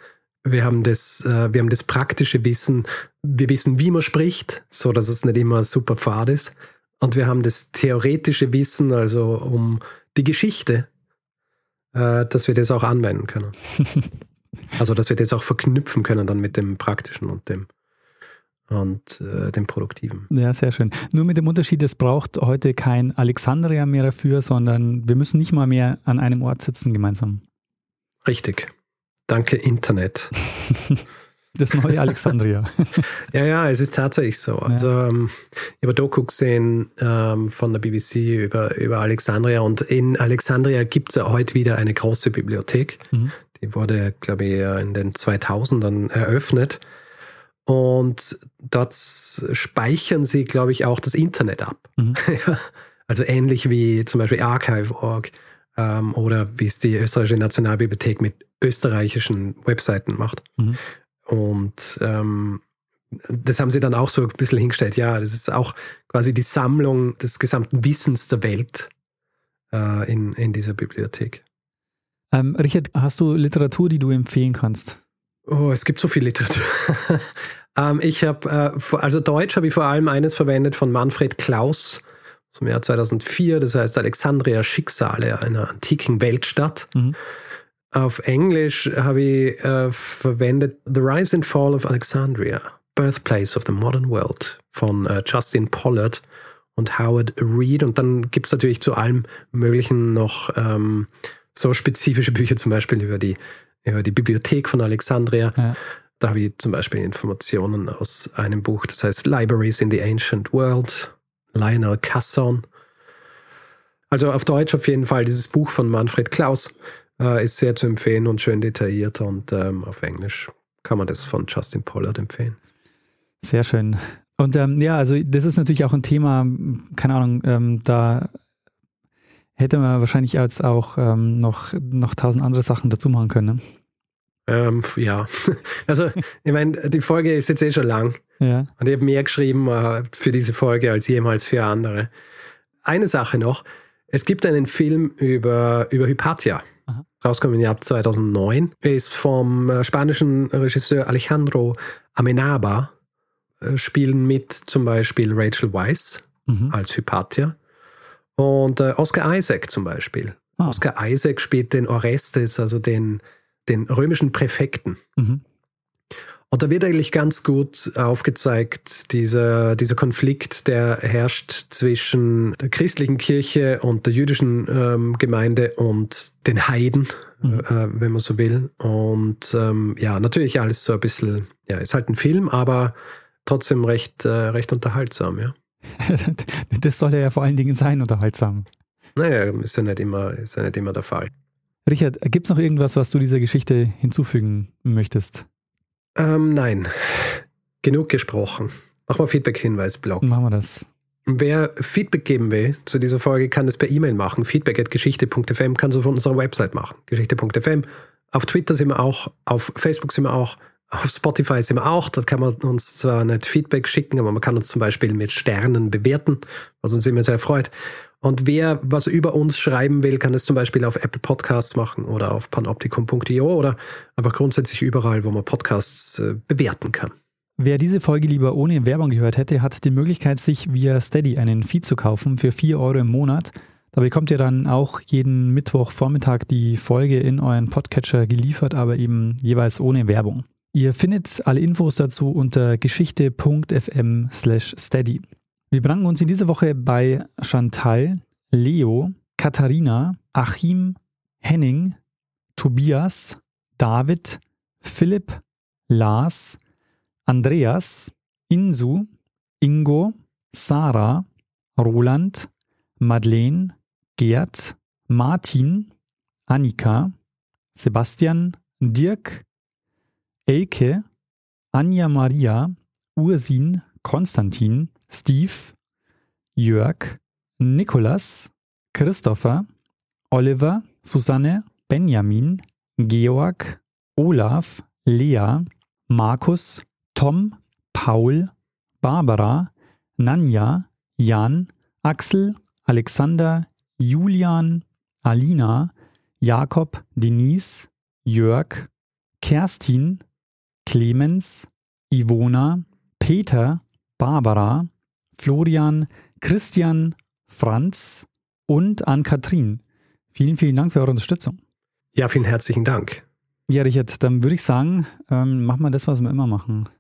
Wir haben das, äh, wir haben das praktische Wissen. Wir wissen, wie man spricht, so dass es nicht immer super fad ist. Und wir haben das theoretische Wissen, also um die Geschichte, äh, dass wir das auch anwenden können. [LAUGHS] also, dass wir das auch verknüpfen können dann mit dem Praktischen und dem und äh, dem Produktiven. Ja, sehr schön. Nur mit dem Unterschied, es braucht heute kein Alexandria mehr dafür, sondern wir müssen nicht mal mehr an einem Ort sitzen gemeinsam. Richtig. Danke Internet. [LAUGHS] Das neue Alexandria. [LAUGHS] ja, ja, es ist tatsächlich so. Also ja. ähm, ich habe Doku gesehen ähm, von der BBC über, über Alexandria und in Alexandria gibt es ja heute wieder eine große Bibliothek. Mhm. Die wurde, glaube ich, in den 2000ern eröffnet. Und dort speichern sie, glaube ich, auch das Internet ab. Mhm. [LAUGHS] also ähnlich wie zum Beispiel Archive.org ähm, oder wie es die österreichische Nationalbibliothek mit österreichischen Webseiten macht. Mhm. Und ähm, das haben sie dann auch so ein bisschen hingestellt. Ja, das ist auch quasi die Sammlung des gesamten Wissens der Welt äh, in, in dieser Bibliothek. Ähm, Richard, hast du Literatur, die du empfehlen kannst? Oh, es gibt so viel Literatur. [LAUGHS] ähm, ich habe, äh, also Deutsch habe ich vor allem eines verwendet von Manfred Klaus aus dem Jahr 2004, das heißt Alexandria Schicksale einer antiken Weltstadt. Mhm. Auf Englisch habe ich äh, verwendet The Rise and Fall of Alexandria, Birthplace of the Modern World von äh, Justin Pollard und Howard Reed. Und dann gibt es natürlich zu allem Möglichen noch ähm, so spezifische Bücher, zum Beispiel über die über die Bibliothek von Alexandria. Ja. Da habe ich zum Beispiel Informationen aus einem Buch, das heißt Libraries in the Ancient World, Lionel Casson. Also auf Deutsch auf jeden Fall dieses Buch von Manfred Klaus äh, ist sehr zu empfehlen und schön detailliert und ähm, auf Englisch kann man das von Justin Pollard empfehlen. Sehr schön. Und ähm, ja, also das ist natürlich auch ein Thema, keine Ahnung, ähm, da hätte man wahrscheinlich als auch ähm, noch, noch tausend andere Sachen dazu machen können. Ne? Ähm, ja, [LAUGHS] also ich meine, die Folge ist jetzt eh schon lang. Ja. Und ich habe mehr geschrieben äh, für diese Folge als jemals für andere. Eine Sache noch, es gibt einen Film über, über Hypatia, Aha. rausgekommen im Jahr 2009. Er ist vom äh, spanischen Regisseur Alejandro Amenaba. Äh, spielen mit zum Beispiel Rachel Weisz mhm. als Hypatia und äh, Oscar Isaac zum Beispiel. Ah. Oscar Isaac spielt den Orestes, also den, den römischen Präfekten. Mhm. Und da wird eigentlich ganz gut aufgezeigt, dieser, dieser Konflikt, der herrscht zwischen der christlichen Kirche und der jüdischen ähm, Gemeinde und den Heiden, mhm. äh, wenn man so will. Und ähm, ja, natürlich alles so ein bisschen, ja, ist halt ein Film, aber trotzdem recht, äh, recht unterhaltsam, ja. Das soll ja vor allen Dingen sein, unterhaltsam. Naja, ist ja nicht immer, ist ja nicht immer der Fall. Richard, gibt es noch irgendwas, was du dieser Geschichte hinzufügen möchtest? Ähm, nein. Genug gesprochen. Mach mal Feedback-Hinweis-Blog. Machen wir das. Wer Feedback geben will zu dieser Folge, kann das per E-Mail machen. Feedback at geschichte.fm kann so von unserer Website machen. Geschichte.fm. Auf Twitter sind wir auch, auf Facebook sind wir auch. Auf Spotify sind wir auch, dort kann man uns zwar nicht Feedback schicken, aber man kann uns zum Beispiel mit Sternen bewerten, was uns immer sehr freut. Und wer was über uns schreiben will, kann es zum Beispiel auf Apple Podcasts machen oder auf panoptikum.io oder einfach grundsätzlich überall, wo man Podcasts äh, bewerten kann. Wer diese Folge lieber ohne Werbung gehört hätte, hat die Möglichkeit, sich via Steady einen Feed zu kaufen für 4 Euro im Monat. Da bekommt ihr dann auch jeden Mittwochvormittag die Folge in euren Podcatcher geliefert, aber eben jeweils ohne Werbung. Ihr findet alle Infos dazu unter geschichte.fm steady. Wir bedanken uns in dieser Woche bei Chantal, Leo, Katharina, Achim, Henning, Tobias, David, Philipp, Lars, Andreas, Insu, Ingo, Sarah, Roland, Madeleine, Gerd, Martin, Annika, Sebastian, Dirk, Elke, Anja Maria, Ursin, Konstantin, Steve, Jörg, Nikolas, Christopher, Oliver, Susanne, Benjamin, Georg, Olaf, Lea, Markus, Tom, Paul, Barbara, Nanja, Jan, Axel, Alexander, Julian, Alina, Jakob, Denise, Jörg, Kerstin, Clemens, Ivona, Peter, Barbara, Florian, Christian, Franz und an Katrin. Vielen, vielen Dank für eure Unterstützung. Ja, vielen herzlichen Dank. Ja, Richard, dann würde ich sagen, ähm, machen wir das, was wir immer machen.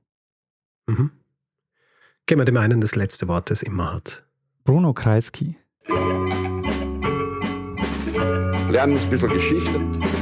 Mhm. Geben wir dem einen das letzte Wort, das immer hat. Bruno Kreisky. Lernen ein bisschen Geschichte.